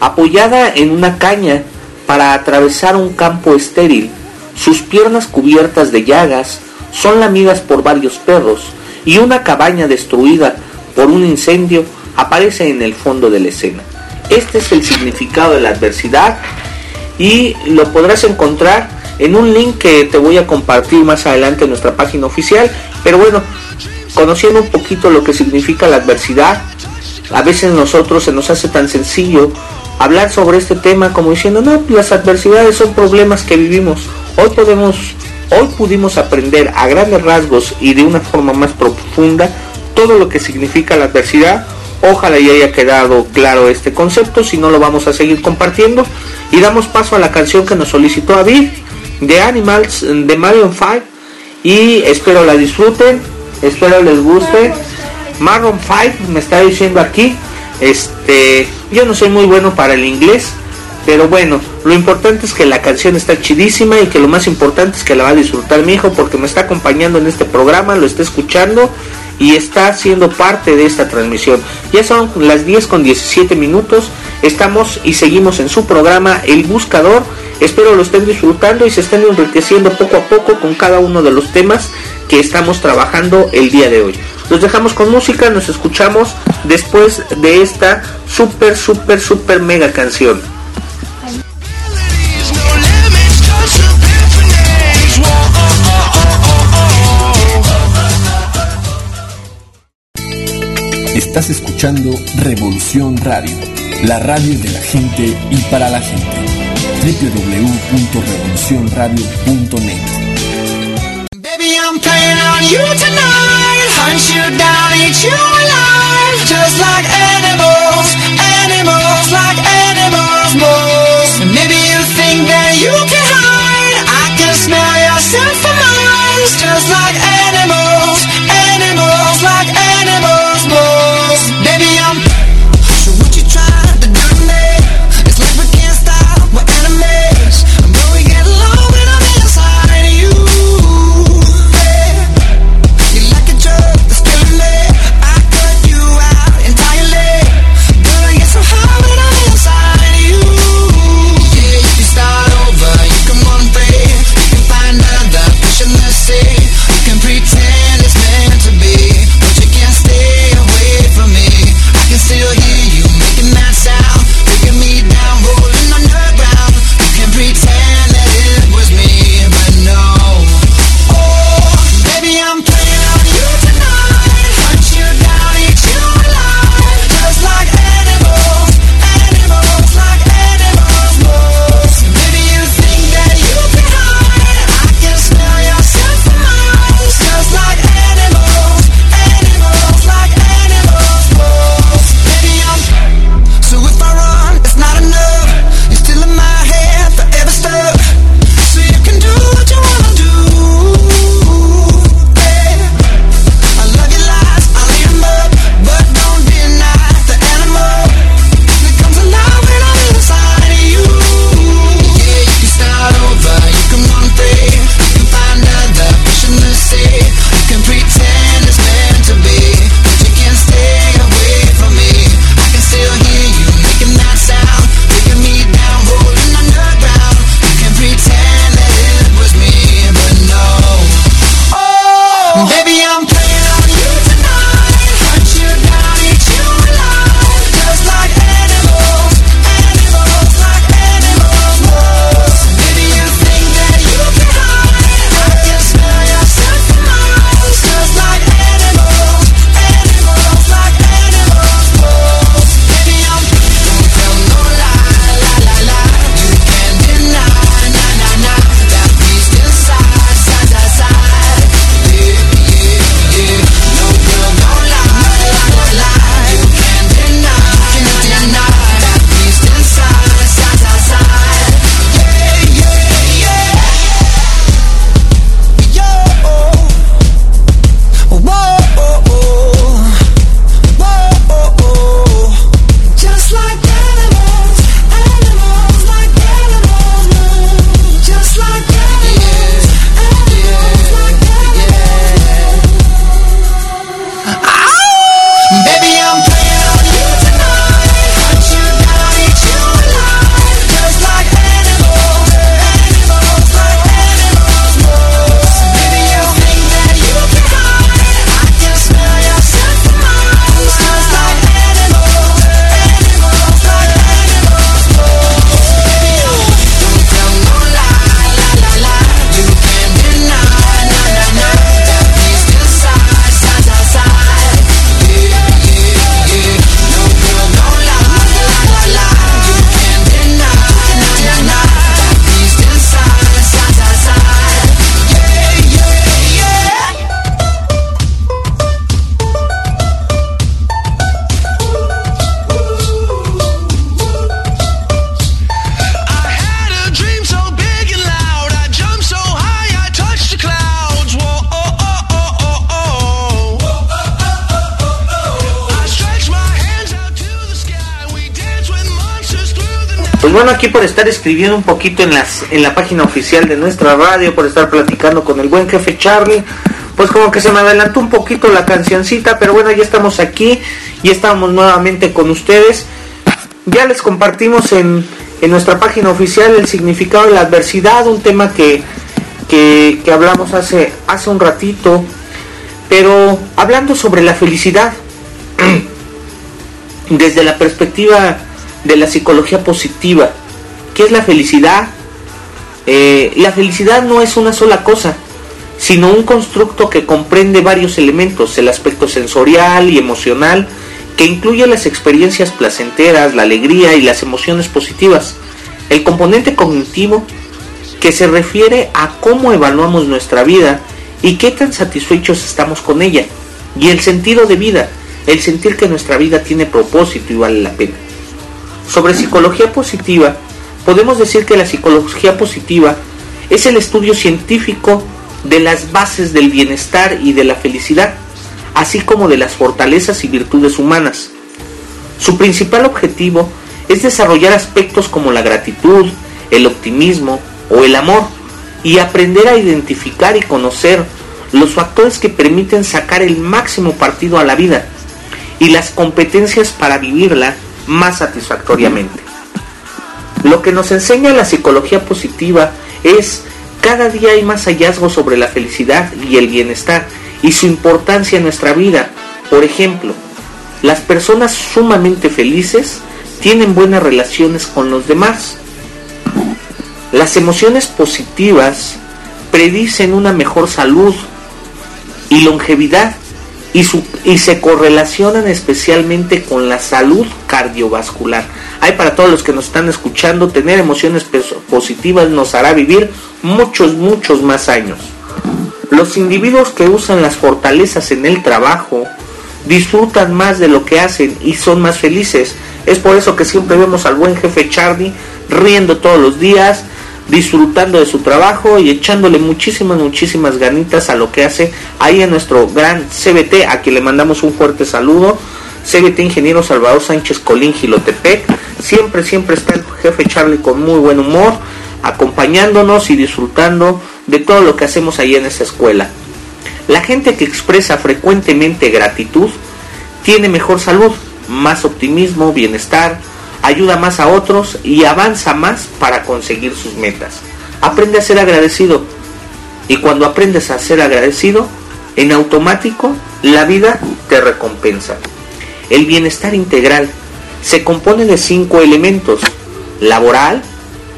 [SPEAKER 2] apoyada en una caña para atravesar un campo estéril. Sus piernas cubiertas de llagas son lamidas por varios perros y una cabaña destruida por un incendio aparece en el fondo de la escena. Este es el significado de la adversidad y lo podrás encontrar en un link que te voy a compartir más adelante en nuestra página oficial. Pero bueno, conociendo un poquito lo que significa la adversidad, a veces nosotros se nos hace tan sencillo hablar sobre este tema como diciendo, no, las adversidades son problemas que vivimos. Hoy podemos, hoy pudimos aprender a grandes rasgos y de una forma más profunda todo lo que significa la adversidad. Ojalá y haya quedado claro este concepto, si no lo vamos a seguir compartiendo. Y damos paso a la canción que nos solicitó David de Animals de Marion 5 y espero la disfruten espero les guste. Marron 5 me está diciendo aquí, este, yo no soy muy bueno para el inglés, pero bueno, lo importante es que la canción está chidísima y que lo más importante es que la va a disfrutar mi hijo porque me está acompañando en este programa, lo está escuchando y está siendo parte de esta transmisión. Ya son las 10 con 17 minutos, estamos y seguimos en su programa El Buscador.
[SPEAKER 11] Espero lo estén disfrutando y se estén enriqueciendo poco a poco con cada uno de los temas que estamos trabajando el día de hoy. Los dejamos con música, nos escuchamos después de esta super, super, super mega canción.
[SPEAKER 6] Estás escuchando Revolución Radio, la radio de la gente y para la gente. www.revolucionradio.net
[SPEAKER 12] Baby, I'm playing on you tonight. Hunt you down, eat you alive. Just like animals, animals, like animals,
[SPEAKER 11] boy. escribiendo un poquito en, las, en la página oficial de nuestra radio por estar platicando con el buen jefe Charlie. Pues como que se me adelantó un poquito la cancioncita, pero bueno, ya estamos aquí, ya estamos nuevamente con ustedes. Ya les compartimos en,
[SPEAKER 2] en nuestra página oficial el significado de la adversidad, un tema que, que, que hablamos hace, hace un ratito. Pero hablando sobre la felicidad, desde la perspectiva de la psicología positiva, ¿qué es la felicidad? Eh, la felicidad no es una sola cosa, sino un constructo que comprende varios elementos, el aspecto sensorial y emocional, que incluye las experiencias placenteras, la alegría y las emociones positivas, el componente cognitivo, que se refiere a cómo evaluamos nuestra vida y qué tan satisfechos estamos con ella, y el sentido de vida, el sentir que nuestra vida tiene propósito y vale la pena. Sobre psicología positiva, podemos decir que la psicología positiva es el estudio científico de las bases del bienestar y de la felicidad, así como de las fortalezas y virtudes humanas. Su principal objetivo es desarrollar aspectos como la gratitud, el optimismo o el amor y aprender a identificar y conocer los factores que permiten sacar el máximo partido a la vida y las competencias para vivirla más satisfactoriamente. Lo que nos enseña la psicología positiva es cada día hay más hallazgos sobre la felicidad y el bienestar y su importancia en nuestra vida. Por ejemplo, las personas sumamente felices tienen buenas relaciones con los demás. Las emociones positivas predicen una mejor salud y longevidad y, su- y se correlacionan especialmente con la salud cardiovascular. Hay para todos los que nos están escuchando, tener emociones positivas nos hará vivir muchos, muchos más años. Los individuos que usan las fortalezas en el trabajo disfrutan más de lo que hacen y son más felices. Es por eso que siempre vemos al buen jefe Charlie riendo todos los días, disfrutando de su trabajo y echándole muchísimas, muchísimas ganitas a lo que hace ahí en nuestro gran CBT, a quien le mandamos un fuerte saludo. CBT Ingeniero Salvador Sánchez Colín Gilotepec. Siempre, siempre está el jefe Charlie con muy buen humor, acompañándonos y disfrutando de todo lo que hacemos ahí en esa escuela. La gente que expresa frecuentemente gratitud tiene mejor salud, más optimismo, bienestar, ayuda más a otros y avanza más para conseguir sus metas. Aprende a ser agradecido y cuando aprendes a ser agradecido, en automático la vida te recompensa. El bienestar integral se compone de cinco elementos, laboral,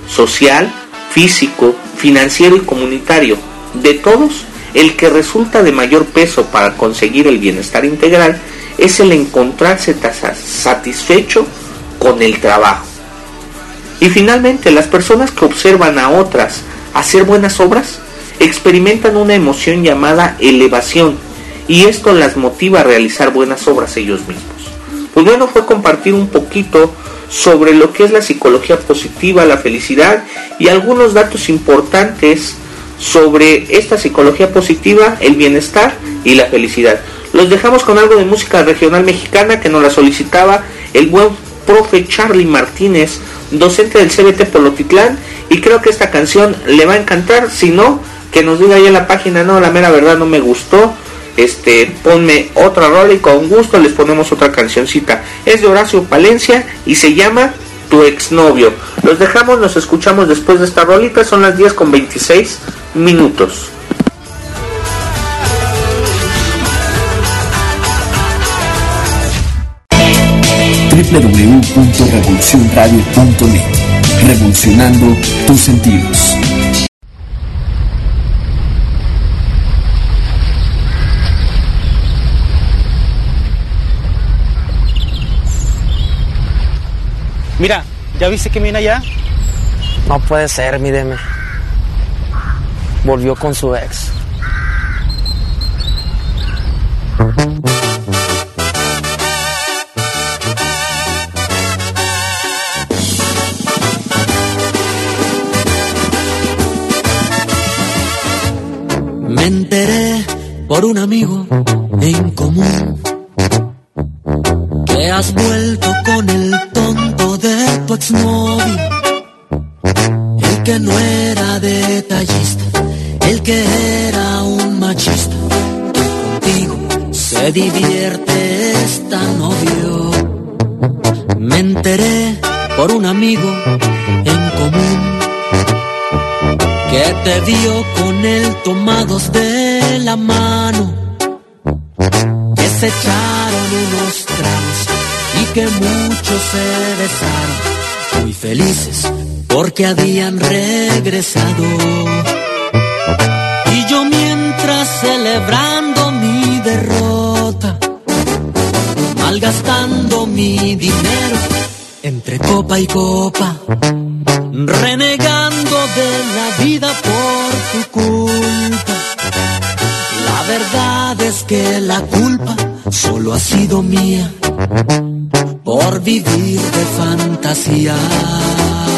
[SPEAKER 2] social, físico, financiero y comunitario. De todos, el que resulta de mayor peso para conseguir el bienestar integral es el encontrarse satisfecho con el trabajo. Y finalmente, las personas que observan a otras hacer buenas obras experimentan una emoción llamada elevación y esto las motiva a realizar buenas obras ellos mismos. Pues bueno, fue compartir un poquito sobre lo que es la psicología positiva, la felicidad y algunos datos importantes sobre esta psicología positiva, el bienestar y la felicidad. Los dejamos con algo de música regional mexicana que nos la solicitaba el buen profe Charlie Martínez, docente del CBT Polotitlán, y creo que esta canción le va a encantar, si no, que nos diga ahí en la página, no, la mera verdad no me gustó, este, ponme otra rola y con gusto les ponemos otra cancioncita. Es de Horacio Palencia y se llama Tu exnovio. Los dejamos, nos escuchamos después de esta rolita, son las 10 con 26 minutos.
[SPEAKER 3] www.revolucionradio.net Revolucionando tus sentidos.
[SPEAKER 8] Mira, ¿ya viste que viene allá?
[SPEAKER 13] No puede ser, mi Deme. Volvió con su ex.
[SPEAKER 5] Por un amigo en común que has vuelto con el tonto de tu exnovio, el que no era detallista, el que era un machista. Contigo se divierte esta novio. Me enteré por un amigo en común que te vio con él tomados de la mano, que se echaron unos tragos y que muchos se besaron, muy felices porque habían regresado. Y yo mientras celebrando mi derrota, malgastando mi dinero entre copa y copa, renegando de la vida por tu culpa. La verdad es que la culpa solo ha sido mía por vivir de fantasías.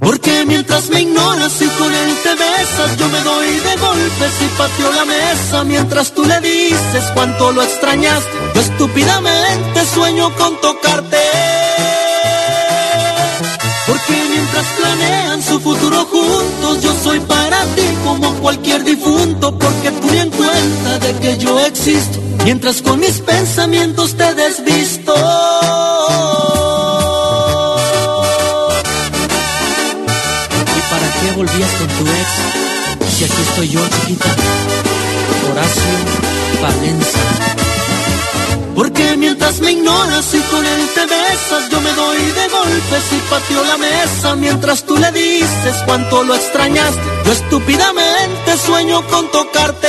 [SPEAKER 5] Porque mientras me ignoras y con él te besas, yo me doy de golpes y pateo la mesa. Mientras tú le dices cuánto lo extrañaste, yo estúpidamente sueño con tocarte. Porque mientras planean su futuro juntos, yo soy para ti como cualquier difunto. Porque tú ni en cuenta de que yo existo, mientras con mis pensamientos te desvisto. Qué volvías con tu ex? Si aquí estoy yo, chiquita. Horacio Valencia. Porque mientras me ignoras y con él te besas, yo me doy de golpes y pateo la mesa. Mientras tú le dices cuánto lo extrañaste, yo estúpidamente sueño con tocarte.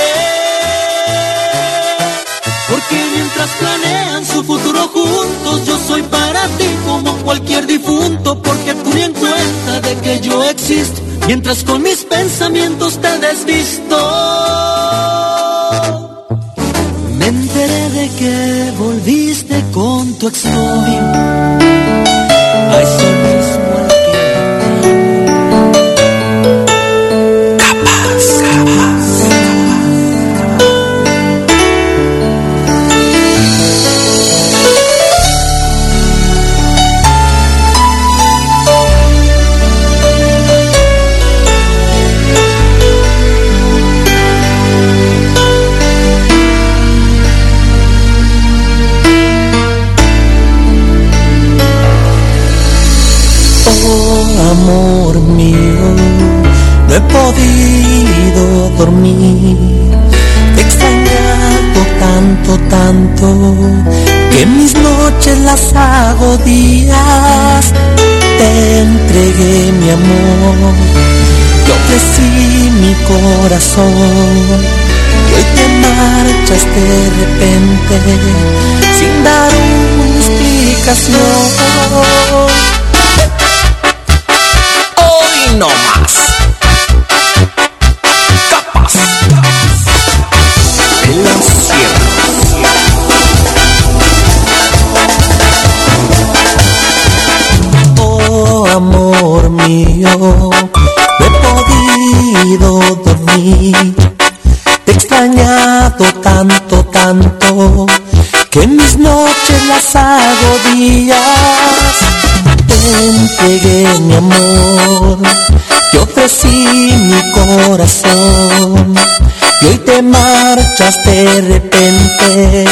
[SPEAKER 5] Porque mientras planean su futuro juntos, yo soy para ti como cualquier difunto. Porque tú ni en cuenta de que yo existo, mientras con mis pensamientos te desvisto. Me enteré de que volviste con tu exnovio. A mismo podido dormir. Extrañado tanto, tanto, que mis noches las hago días. Te entregué mi amor, te ofrecí mi corazón. Y hoy te marchas de repente, sin dar una explicación.
[SPEAKER 14] No
[SPEAKER 5] he podido dormir. Te he extrañado tanto, tanto, que mis noches las hago días. Te entregué mi amor, te ofrecí mi corazón. Y hoy te marchas de repente,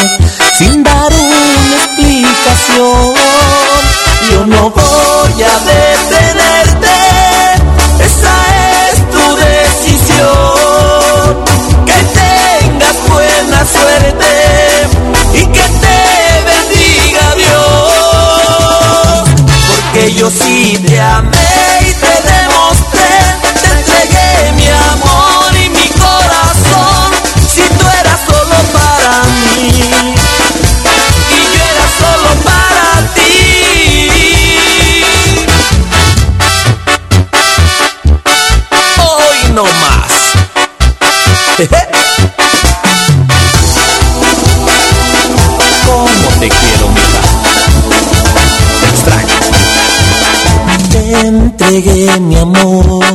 [SPEAKER 5] entregué mi amor,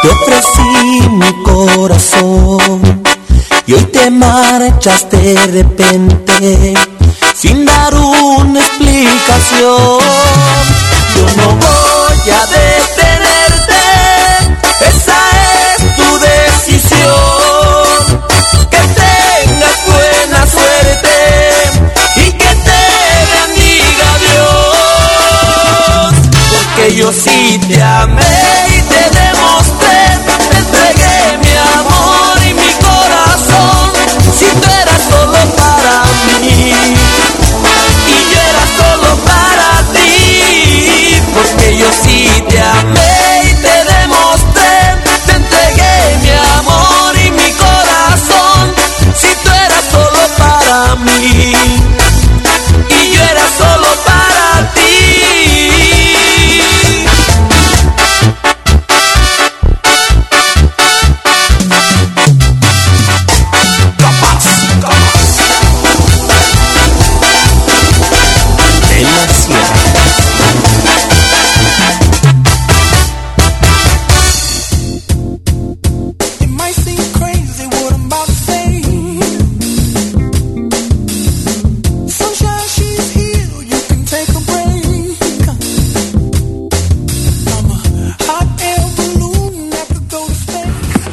[SPEAKER 14] te
[SPEAKER 5] ofrecí mi corazón y hoy te marchas de repente sin dar una explicación. Yo no voy a detenerte, esa es tu decisión. Que tengas buena suerte y que te bendiga Dios llame.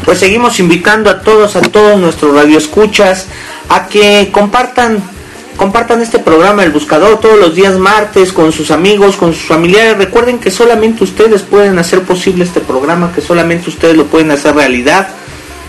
[SPEAKER 2] Pues seguimos invitando a todos, a todos nuestros radioescuchas, a que compartan, compartan este programa El Buscador todos los días martes con sus amigos, con sus familiares. Recuerden que solamente ustedes pueden hacer posible este programa, que solamente ustedes lo pueden hacer realidad.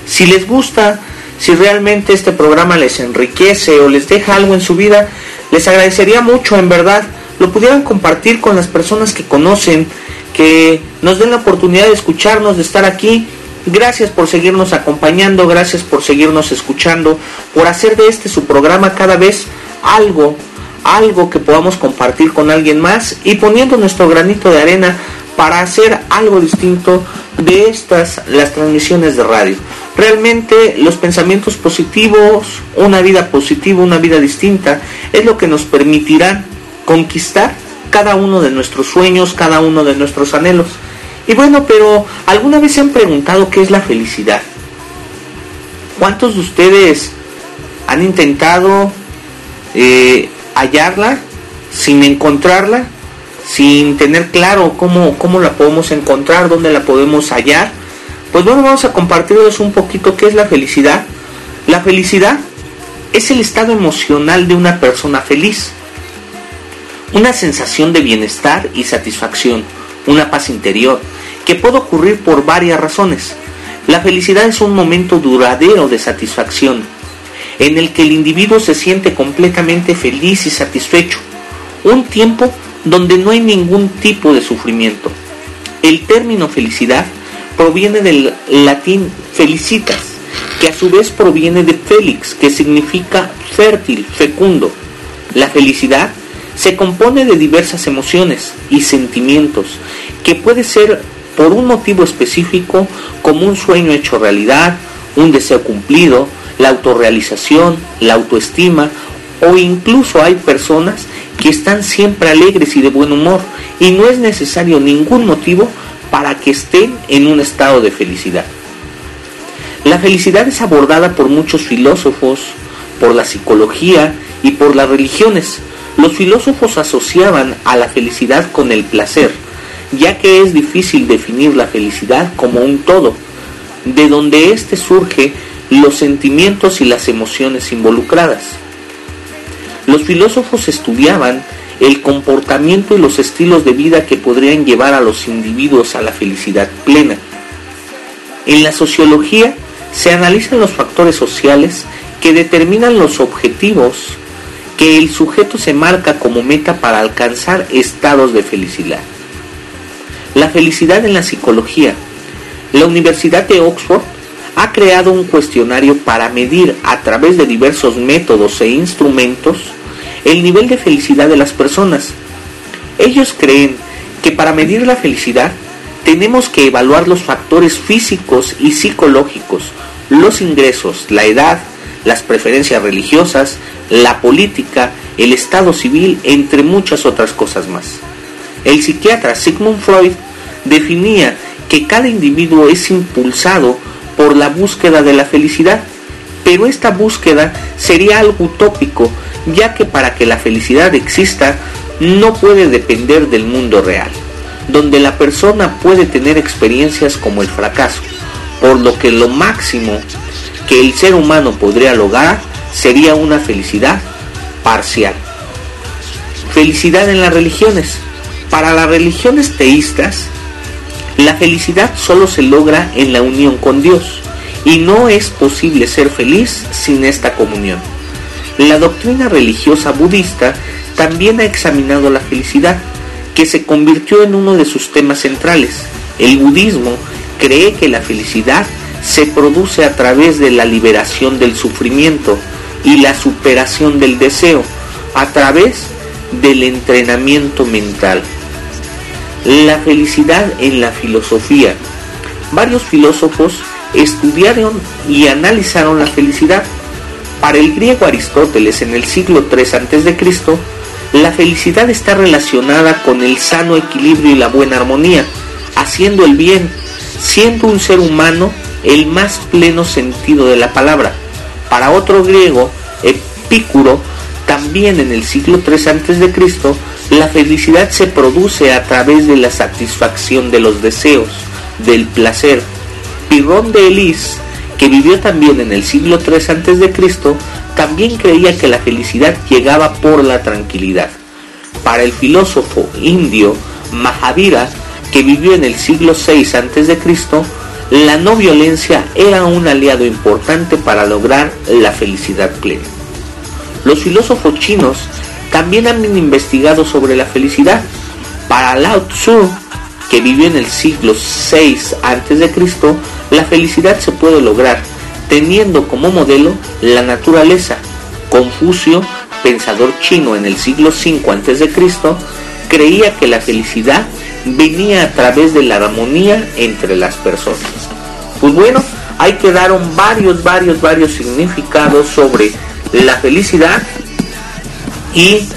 [SPEAKER 2] Si les gusta, si realmente este programa les enriquece o les deja algo en su vida, les agradecería mucho, en verdad, lo pudieran compartir con las personas que conocen, que nos den la oportunidad de escucharnos, de estar aquí. Gracias por seguirnos acompañando, gracias por seguirnos escuchando, por hacer de este su programa cada vez algo, algo que podamos compartir con alguien más y poniendo nuestro granito de arena para hacer algo distinto de estas, las transmisiones de radio. Realmente los pensamientos positivos, una vida positiva, una vida distinta, es lo que nos permitirá conquistar cada uno de nuestros sueños, cada uno de nuestros anhelos. Y bueno, pero ¿alguna vez se han preguntado qué es la felicidad? ¿Cuántos de ustedes han intentado eh, hallarla sin encontrarla? Sin tener claro cómo, cómo la podemos encontrar, dónde la podemos hallar. Pues bueno, vamos a compartirles un poquito qué es la felicidad. La felicidad es el estado emocional de una persona feliz. Una sensación de bienestar y satisfacción, una paz interior, que puede ocurrir por varias razones. La felicidad es un momento duradero de satisfacción, en el que el individuo se siente completamente feliz y satisfecho. Un tiempo donde no hay ningún tipo de sufrimiento. El término felicidad proviene del latín felicitas, que a su vez proviene de felix, que significa fértil, fecundo. La felicidad se compone de diversas emociones y sentimientos, que puede ser por un motivo específico como un sueño hecho realidad, un deseo cumplido, la autorrealización, la autoestima o incluso hay personas que están siempre alegres y de buen humor y no es necesario ningún motivo para que estén en un estado de felicidad. La felicidad es abordada por muchos filósofos, por la psicología y por las religiones. Los filósofos asociaban a la felicidad con el placer, ya que es difícil definir la felicidad como un todo, de donde éste surge los sentimientos y las emociones involucradas. Los filósofos estudiaban el comportamiento y los estilos de vida que podrían llevar a los individuos a la felicidad plena. En la sociología se analizan los factores sociales que determinan los objetivos que el sujeto se marca como meta para alcanzar estados de felicidad. La felicidad en la psicología. La Universidad de Oxford ha creado un cuestionario para medir a través de diversos métodos e instrumentos el nivel de felicidad de las personas. Ellos creen que para medir la felicidad tenemos que evaluar los factores físicos y psicológicos, los ingresos, la edad, las preferencias religiosas, la política, el estado civil, entre muchas otras cosas más. El psiquiatra Sigmund Freud definía que cada individuo es impulsado por la búsqueda de la felicidad, pero esta búsqueda sería algo utópico, ya que para que la felicidad exista no puede depender del mundo real, donde la persona puede tener experiencias como el fracaso, por lo que lo máximo que el ser humano podría lograr sería una felicidad parcial. Felicidad en las religiones. Para las religiones teístas, la felicidad solo se logra en la unión con Dios y no es posible ser feliz sin esta comunión. La doctrina religiosa budista también ha examinado la felicidad, que se convirtió en uno de sus temas centrales. El budismo cree que la felicidad se produce a través de la liberación del sufrimiento y la superación del deseo, a través del entrenamiento mental. La felicidad en la filosofía. Varios filósofos estudiaron y analizaron la felicidad. Para el griego Aristóteles en el siglo III a.C., la felicidad está relacionada con el sano equilibrio y la buena armonía, haciendo el bien, siendo un ser humano el más pleno sentido de la palabra. Para otro griego, Epicuro, también en el siglo III a.C., la felicidad se produce a través de la satisfacción de los deseos, del placer. Pirrón de Elis, que vivió también en el siglo III a.C., también creía que la felicidad llegaba por la tranquilidad. Para el filósofo indio Mahavira, que vivió en el siglo VI a.C., la no violencia era un aliado importante para lograr la felicidad plena. Los filósofos chinos también han investigado sobre la felicidad. Para Lao Tzu, que vivió en el siglo VI a.C., la felicidad se puede lograr teniendo como modelo la naturaleza. Confucio, pensador chino en el siglo V a.C., creía que la felicidad venía a través de la armonía entre las personas. Pues bueno, ahí quedaron varios, varios, varios significados sobre la felicidad y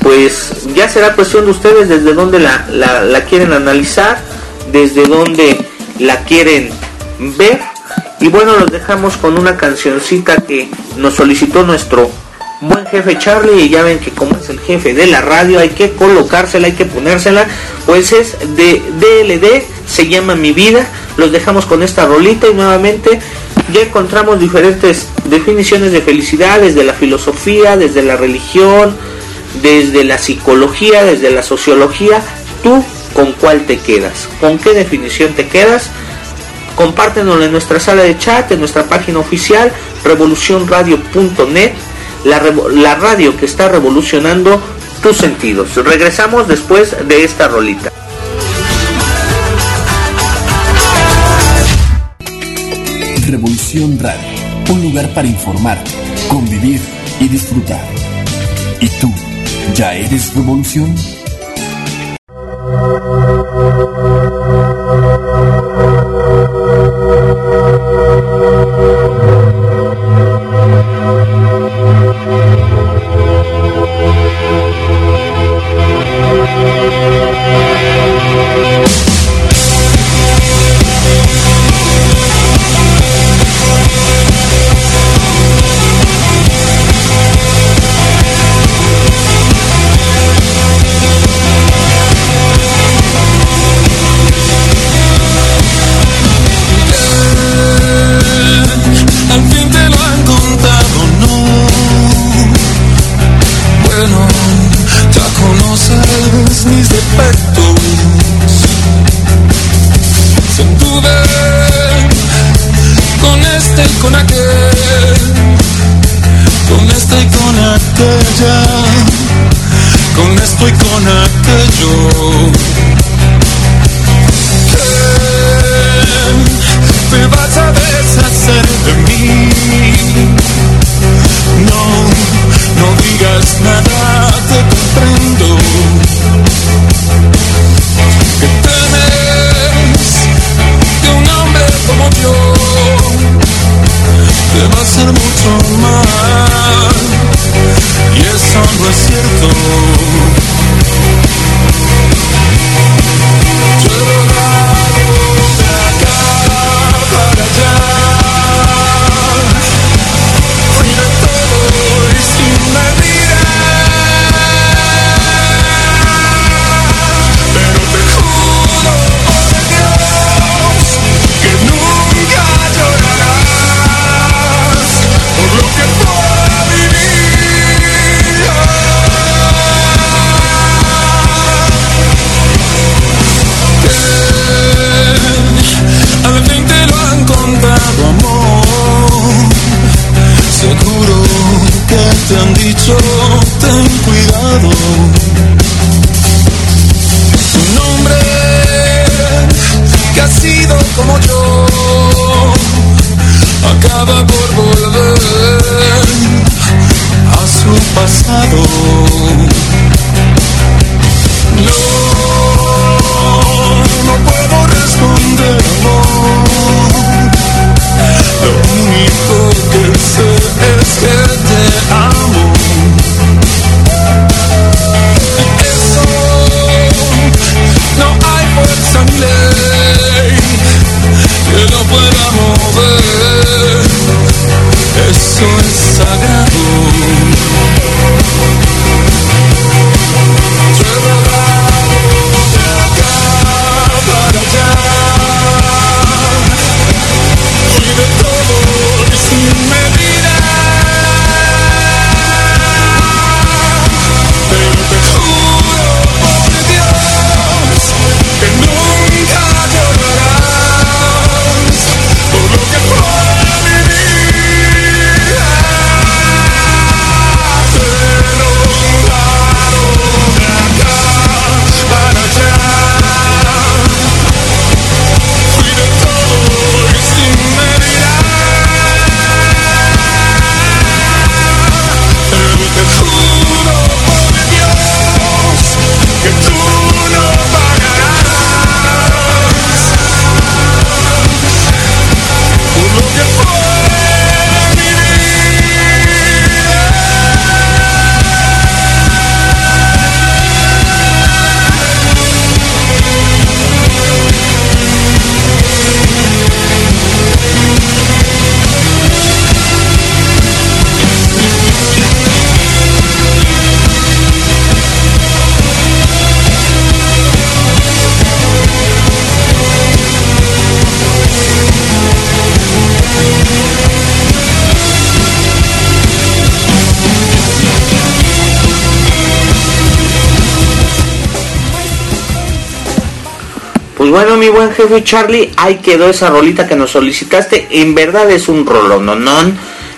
[SPEAKER 2] pues ya será cuestión de ustedes desde dónde la, la, la quieren analizar, desde dónde la quieren ver. Y bueno, los dejamos con una cancioncita que nos solicitó nuestro buen jefe Charlie y ya ven que como es el jefe de la radio hay que colocársela, hay que ponérsela, pues es de DLD, se llama Mi Vida, los dejamos con esta rolita y nuevamente ya encontramos diferentes definiciones de felicidad desde la filosofía, desde la religión, desde la psicología, desde la sociología, tú con cuál te quedas, con qué definición te quedas, compártenoslo en nuestra sala de chat, en nuestra página oficial, revolucionradio.net, la, la radio que está revolucionando tus sentidos. Regresamos después de esta rolita.
[SPEAKER 3] Revolución Radio, un lugar para informarte, convivir y disfrutar. ¿Y tú, ya eres revolución?
[SPEAKER 15] Bueno,
[SPEAKER 2] mi buen jefe Charlie, ahí quedó esa rolita que nos solicitaste. En verdad es un rolón, no, no,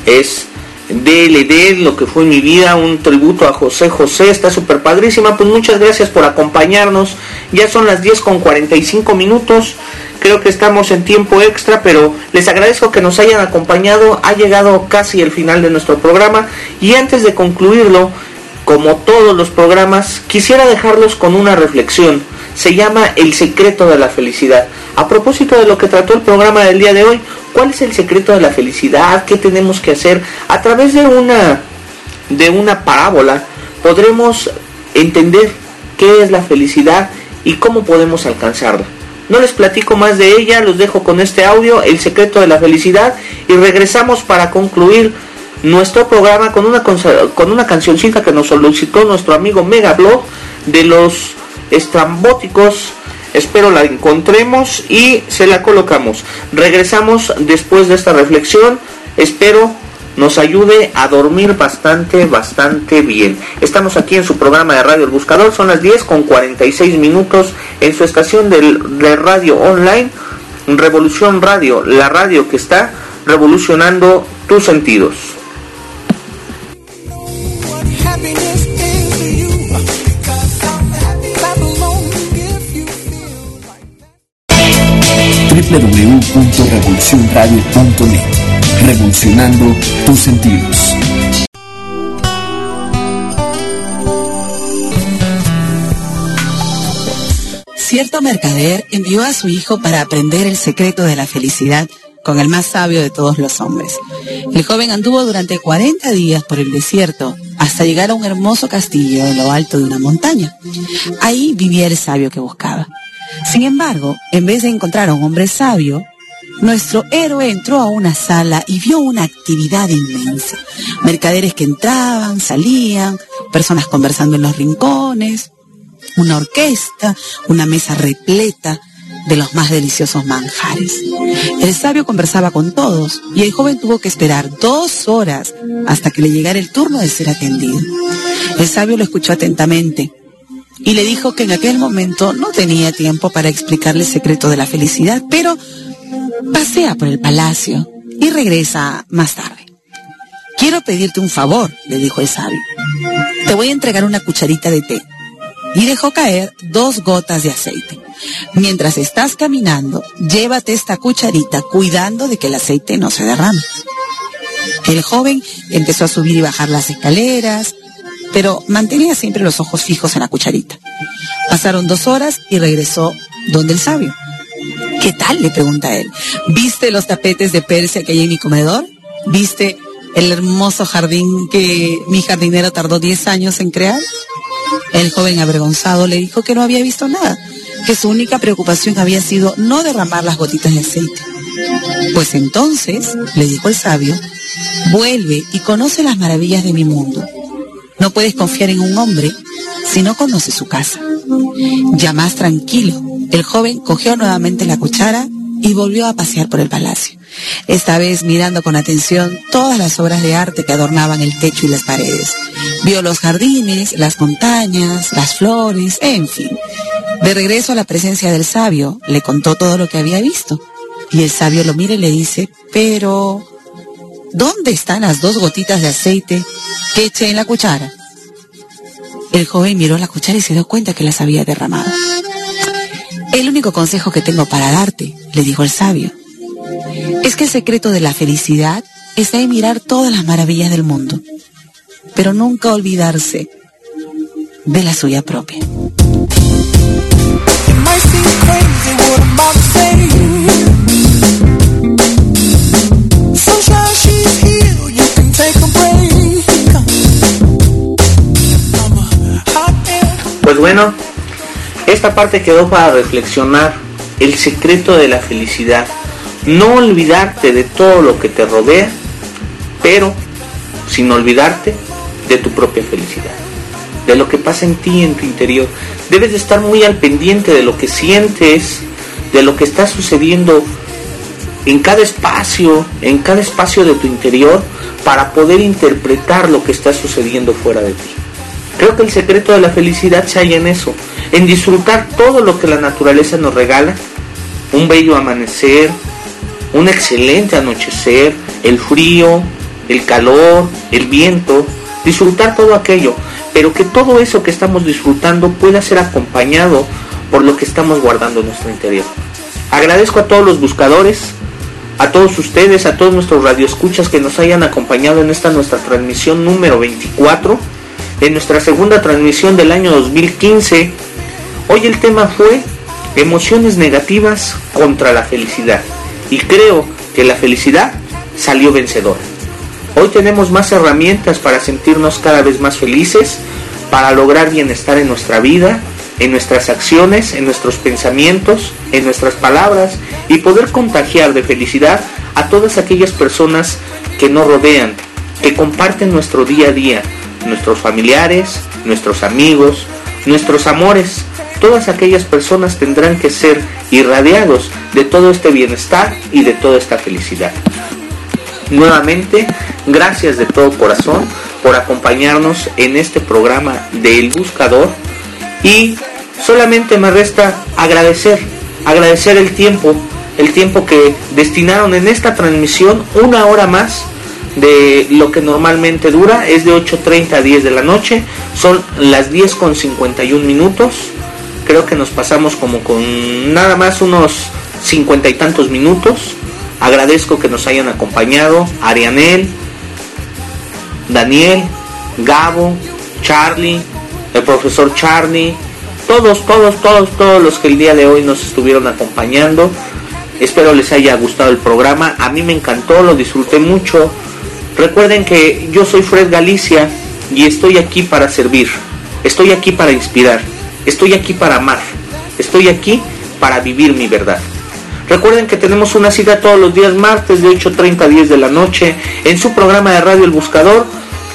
[SPEAKER 2] es DLD, lo que fue mi vida, un tributo a José José, está súper padrísima. Pues muchas gracias por acompañarnos. Ya son las 10 con 45 minutos. Creo que estamos en tiempo extra, pero les agradezco que nos hayan acompañado. Ha llegado casi el final de nuestro programa. Y antes de concluirlo, como todos los programas, quisiera dejarlos con una reflexión. Se llama El secreto de la felicidad. A propósito de lo que trató el programa del día de hoy, ¿cuál es el secreto de la felicidad? ¿Qué tenemos que hacer? A través de una de una parábola podremos entender qué es la felicidad y cómo podemos alcanzarla. No les platico más de ella, los dejo con este audio, El secreto de la felicidad, y regresamos para concluir nuestro programa con una, con una cancioncita que nos solicitó nuestro amigo Megablog de los estrambóticos. Espero la encontremos y se la colocamos. Regresamos después de esta reflexión. Espero nos ayude a dormir bastante, bastante bien. Estamos aquí en su programa de Radio El Buscador. Son las 10 con 46 minutos en su estación de radio online. Revolución Radio, la radio que está revolucionando tus sentidos.
[SPEAKER 3] www.revolucionradio.net Revolucionando tus sentidos.
[SPEAKER 10] Cierto mercader envió a su hijo para aprender el secreto de la felicidad con el más sabio de todos los hombres. El joven anduvo durante 40 días por el desierto hasta llegar a un hermoso castillo en lo alto de una montaña. Ahí vivía el sabio que buscaba. Sin embargo, en vez de encontrar a un hombre sabio, nuestro héroe entró a una sala y vio una actividad inmensa. Mercaderes que entraban, salían, personas conversando en los rincones, una orquesta, una mesa repleta de los más deliciosos manjares. El sabio conversaba con todos y el joven tuvo que esperar dos horas hasta que le llegara el turno de ser atendido. El sabio lo escuchó atentamente y le dijo que en aquel momento no tenía tiempo para explicarle el secreto de la felicidad, pero pasea por el palacio y regresa más tarde. Quiero pedirte un favor, le dijo el sabio. Te voy a entregar una cucharita de té y dejó caer dos gotas de aceite. Mientras estás caminando, llévate esta cucharita cuidando de que el aceite no se derrame. El joven empezó a subir y bajar las escaleras, pero mantenía siempre los ojos fijos en la cucharita. Pasaron dos horas y regresó donde el sabio. ¿Qué tal? le pregunta él. ¿Viste los tapetes de Persia que hay en mi comedor? ¿Viste el hermoso jardín que mi jardinero tardó 10 años en crear? El joven avergonzado le dijo que no había visto nada, que su única preocupación había sido no derramar las gotitas de aceite. Pues entonces, le dijo el sabio, vuelve y conoce las maravillas de mi mundo. No puedes confiar en un hombre si no conoces su casa. Ya más tranquilo, el joven cogió nuevamente la cuchara y volvió a pasear por el palacio, esta vez mirando con atención todas las obras de arte que adornaban el techo y las paredes. Vio los jardines, las montañas, las flores, en fin. De regreso a la presencia del sabio, le contó todo lo que había visto. Y el sabio lo mira y le dice, pero, ¿dónde están las dos gotitas de aceite que eché en la cuchara? El joven miró la cuchara y se dio cuenta que las había derramado. El único consejo que tengo para darte, le dijo el sabio, es que el secreto de la felicidad está en mirar todas las maravillas del mundo, pero nunca olvidarse de la suya propia.
[SPEAKER 2] Pues bueno, esta parte quedó para reflexionar el secreto de la felicidad. No olvidarte de todo lo que te rodea, pero sin olvidarte de tu propia felicidad, de lo que pasa en ti, en tu interior. Debes de estar muy al pendiente de lo que sientes, de lo que está sucediendo en cada espacio, en cada espacio de tu interior, para poder interpretar lo que está sucediendo fuera de ti. Creo que el secreto de la felicidad se halla en eso, en disfrutar todo lo que la naturaleza nos regala, un bello amanecer, un excelente anochecer, el frío, el calor, el viento, disfrutar todo aquello, pero que todo eso que estamos disfrutando pueda ser acompañado por lo que estamos guardando en nuestro interior. Agradezco a todos los buscadores, a todos ustedes, a todos nuestros radioescuchas que nos hayan acompañado en esta nuestra transmisión número 24, en nuestra segunda transmisión del año 2015. Hoy el tema fue emociones negativas contra la felicidad y creo que la felicidad salió vencedora. Hoy tenemos más herramientas para sentirnos cada vez más felices, para lograr bienestar en nuestra vida, en nuestras acciones, en nuestros pensamientos, en nuestras palabras y poder contagiar de felicidad a todas aquellas personas que nos rodean, que comparten nuestro día a día, nuestros familiares, nuestros amigos, nuestros amores. Todas aquellas personas tendrán que ser irradiados de todo este bienestar y de toda esta felicidad. Nuevamente, gracias de todo corazón por acompañarnos en este programa de El Buscador y solamente me resta agradecer, agradecer el tiempo, el tiempo que destinaron en esta transmisión, una hora más de lo que normalmente dura, es de 8.30 a 10 de la noche, son las 10 con 51 minutos, creo que nos pasamos como con nada más unos cincuenta y tantos minutos, agradezco que nos hayan acompañado, Arianel, Daniel, Gabo, Charlie, el profesor Charlie, todos, todos, todos, todos los que el día de hoy nos estuvieron acompañando. Espero les haya gustado el programa. A mí me encantó, lo disfruté mucho. Recuerden que yo soy Fred Galicia y estoy aquí para servir. Estoy aquí para inspirar. Estoy aquí para amar. Estoy aquí para vivir mi verdad. Recuerden que tenemos una cita todos los días martes de 8.30 a 10 de la noche en su programa de radio El Buscador.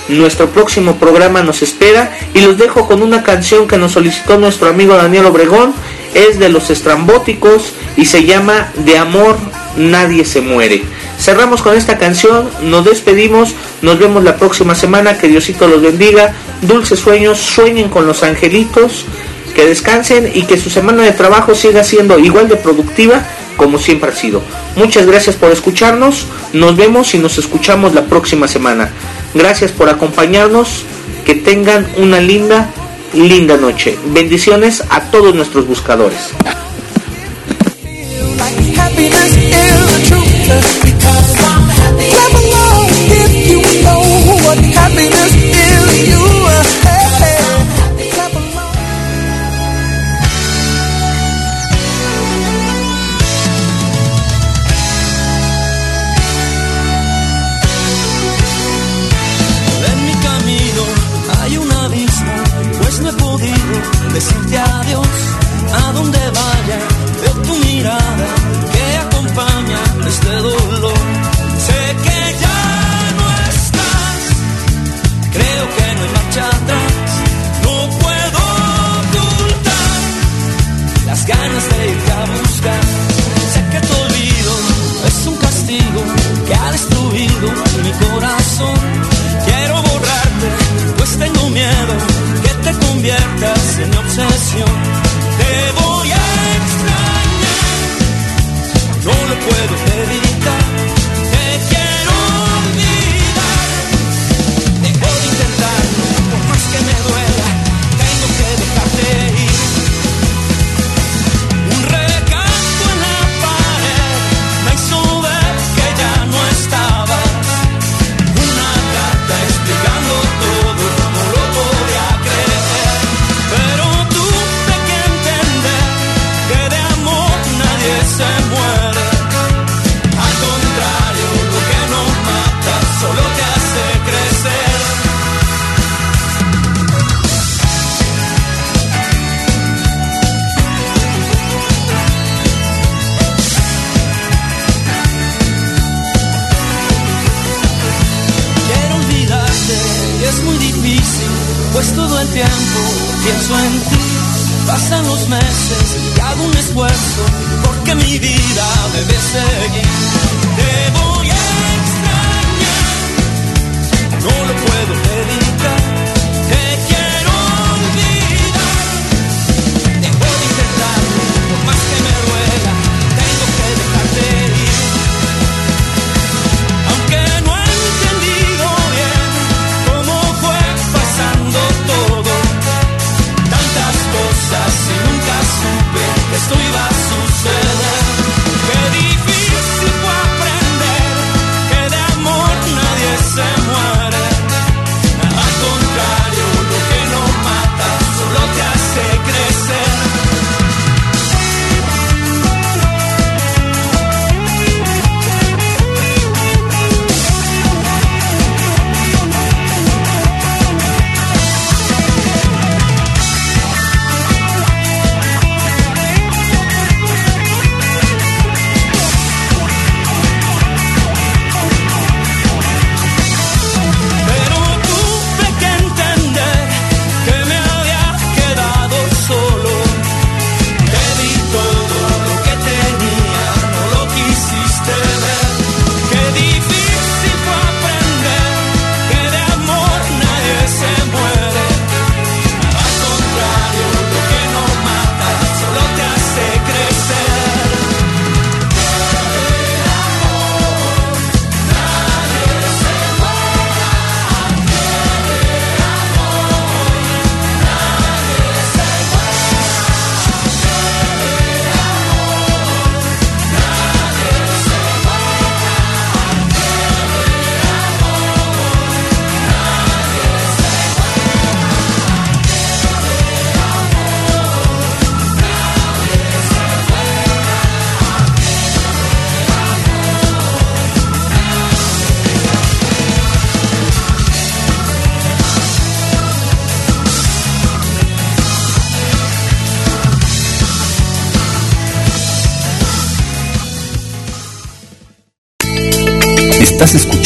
[SPEAKER 2] Nuestro próximo programa nos espera y los dejo con una canción que nos solicitó nuestro amigo Daniel Obregón. Es de los estrambóticos y se llama De amor nadie se muere. Cerramos con esta canción, nos despedimos, nos vemos la próxima semana, que Diosito los bendiga, dulces sueños, sueñen con los angelitos, que descansen y que su semana de trabajo siga siendo igual de productiva como siempre ha sido. Muchas gracias por escucharnos, nos vemos y nos escuchamos la próxima semana. Gracias por acompañarnos, que tengan una linda, linda noche. Bendiciones a todos nuestros buscadores.
[SPEAKER 5] just because I'm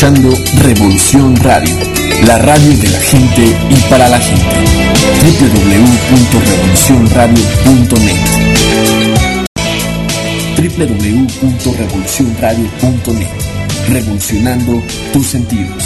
[SPEAKER 6] Revolución Radio, la radio de la gente y para la gente. www.revolucionradio.net www.revolucionradio.net Revolucionando tus sentidos.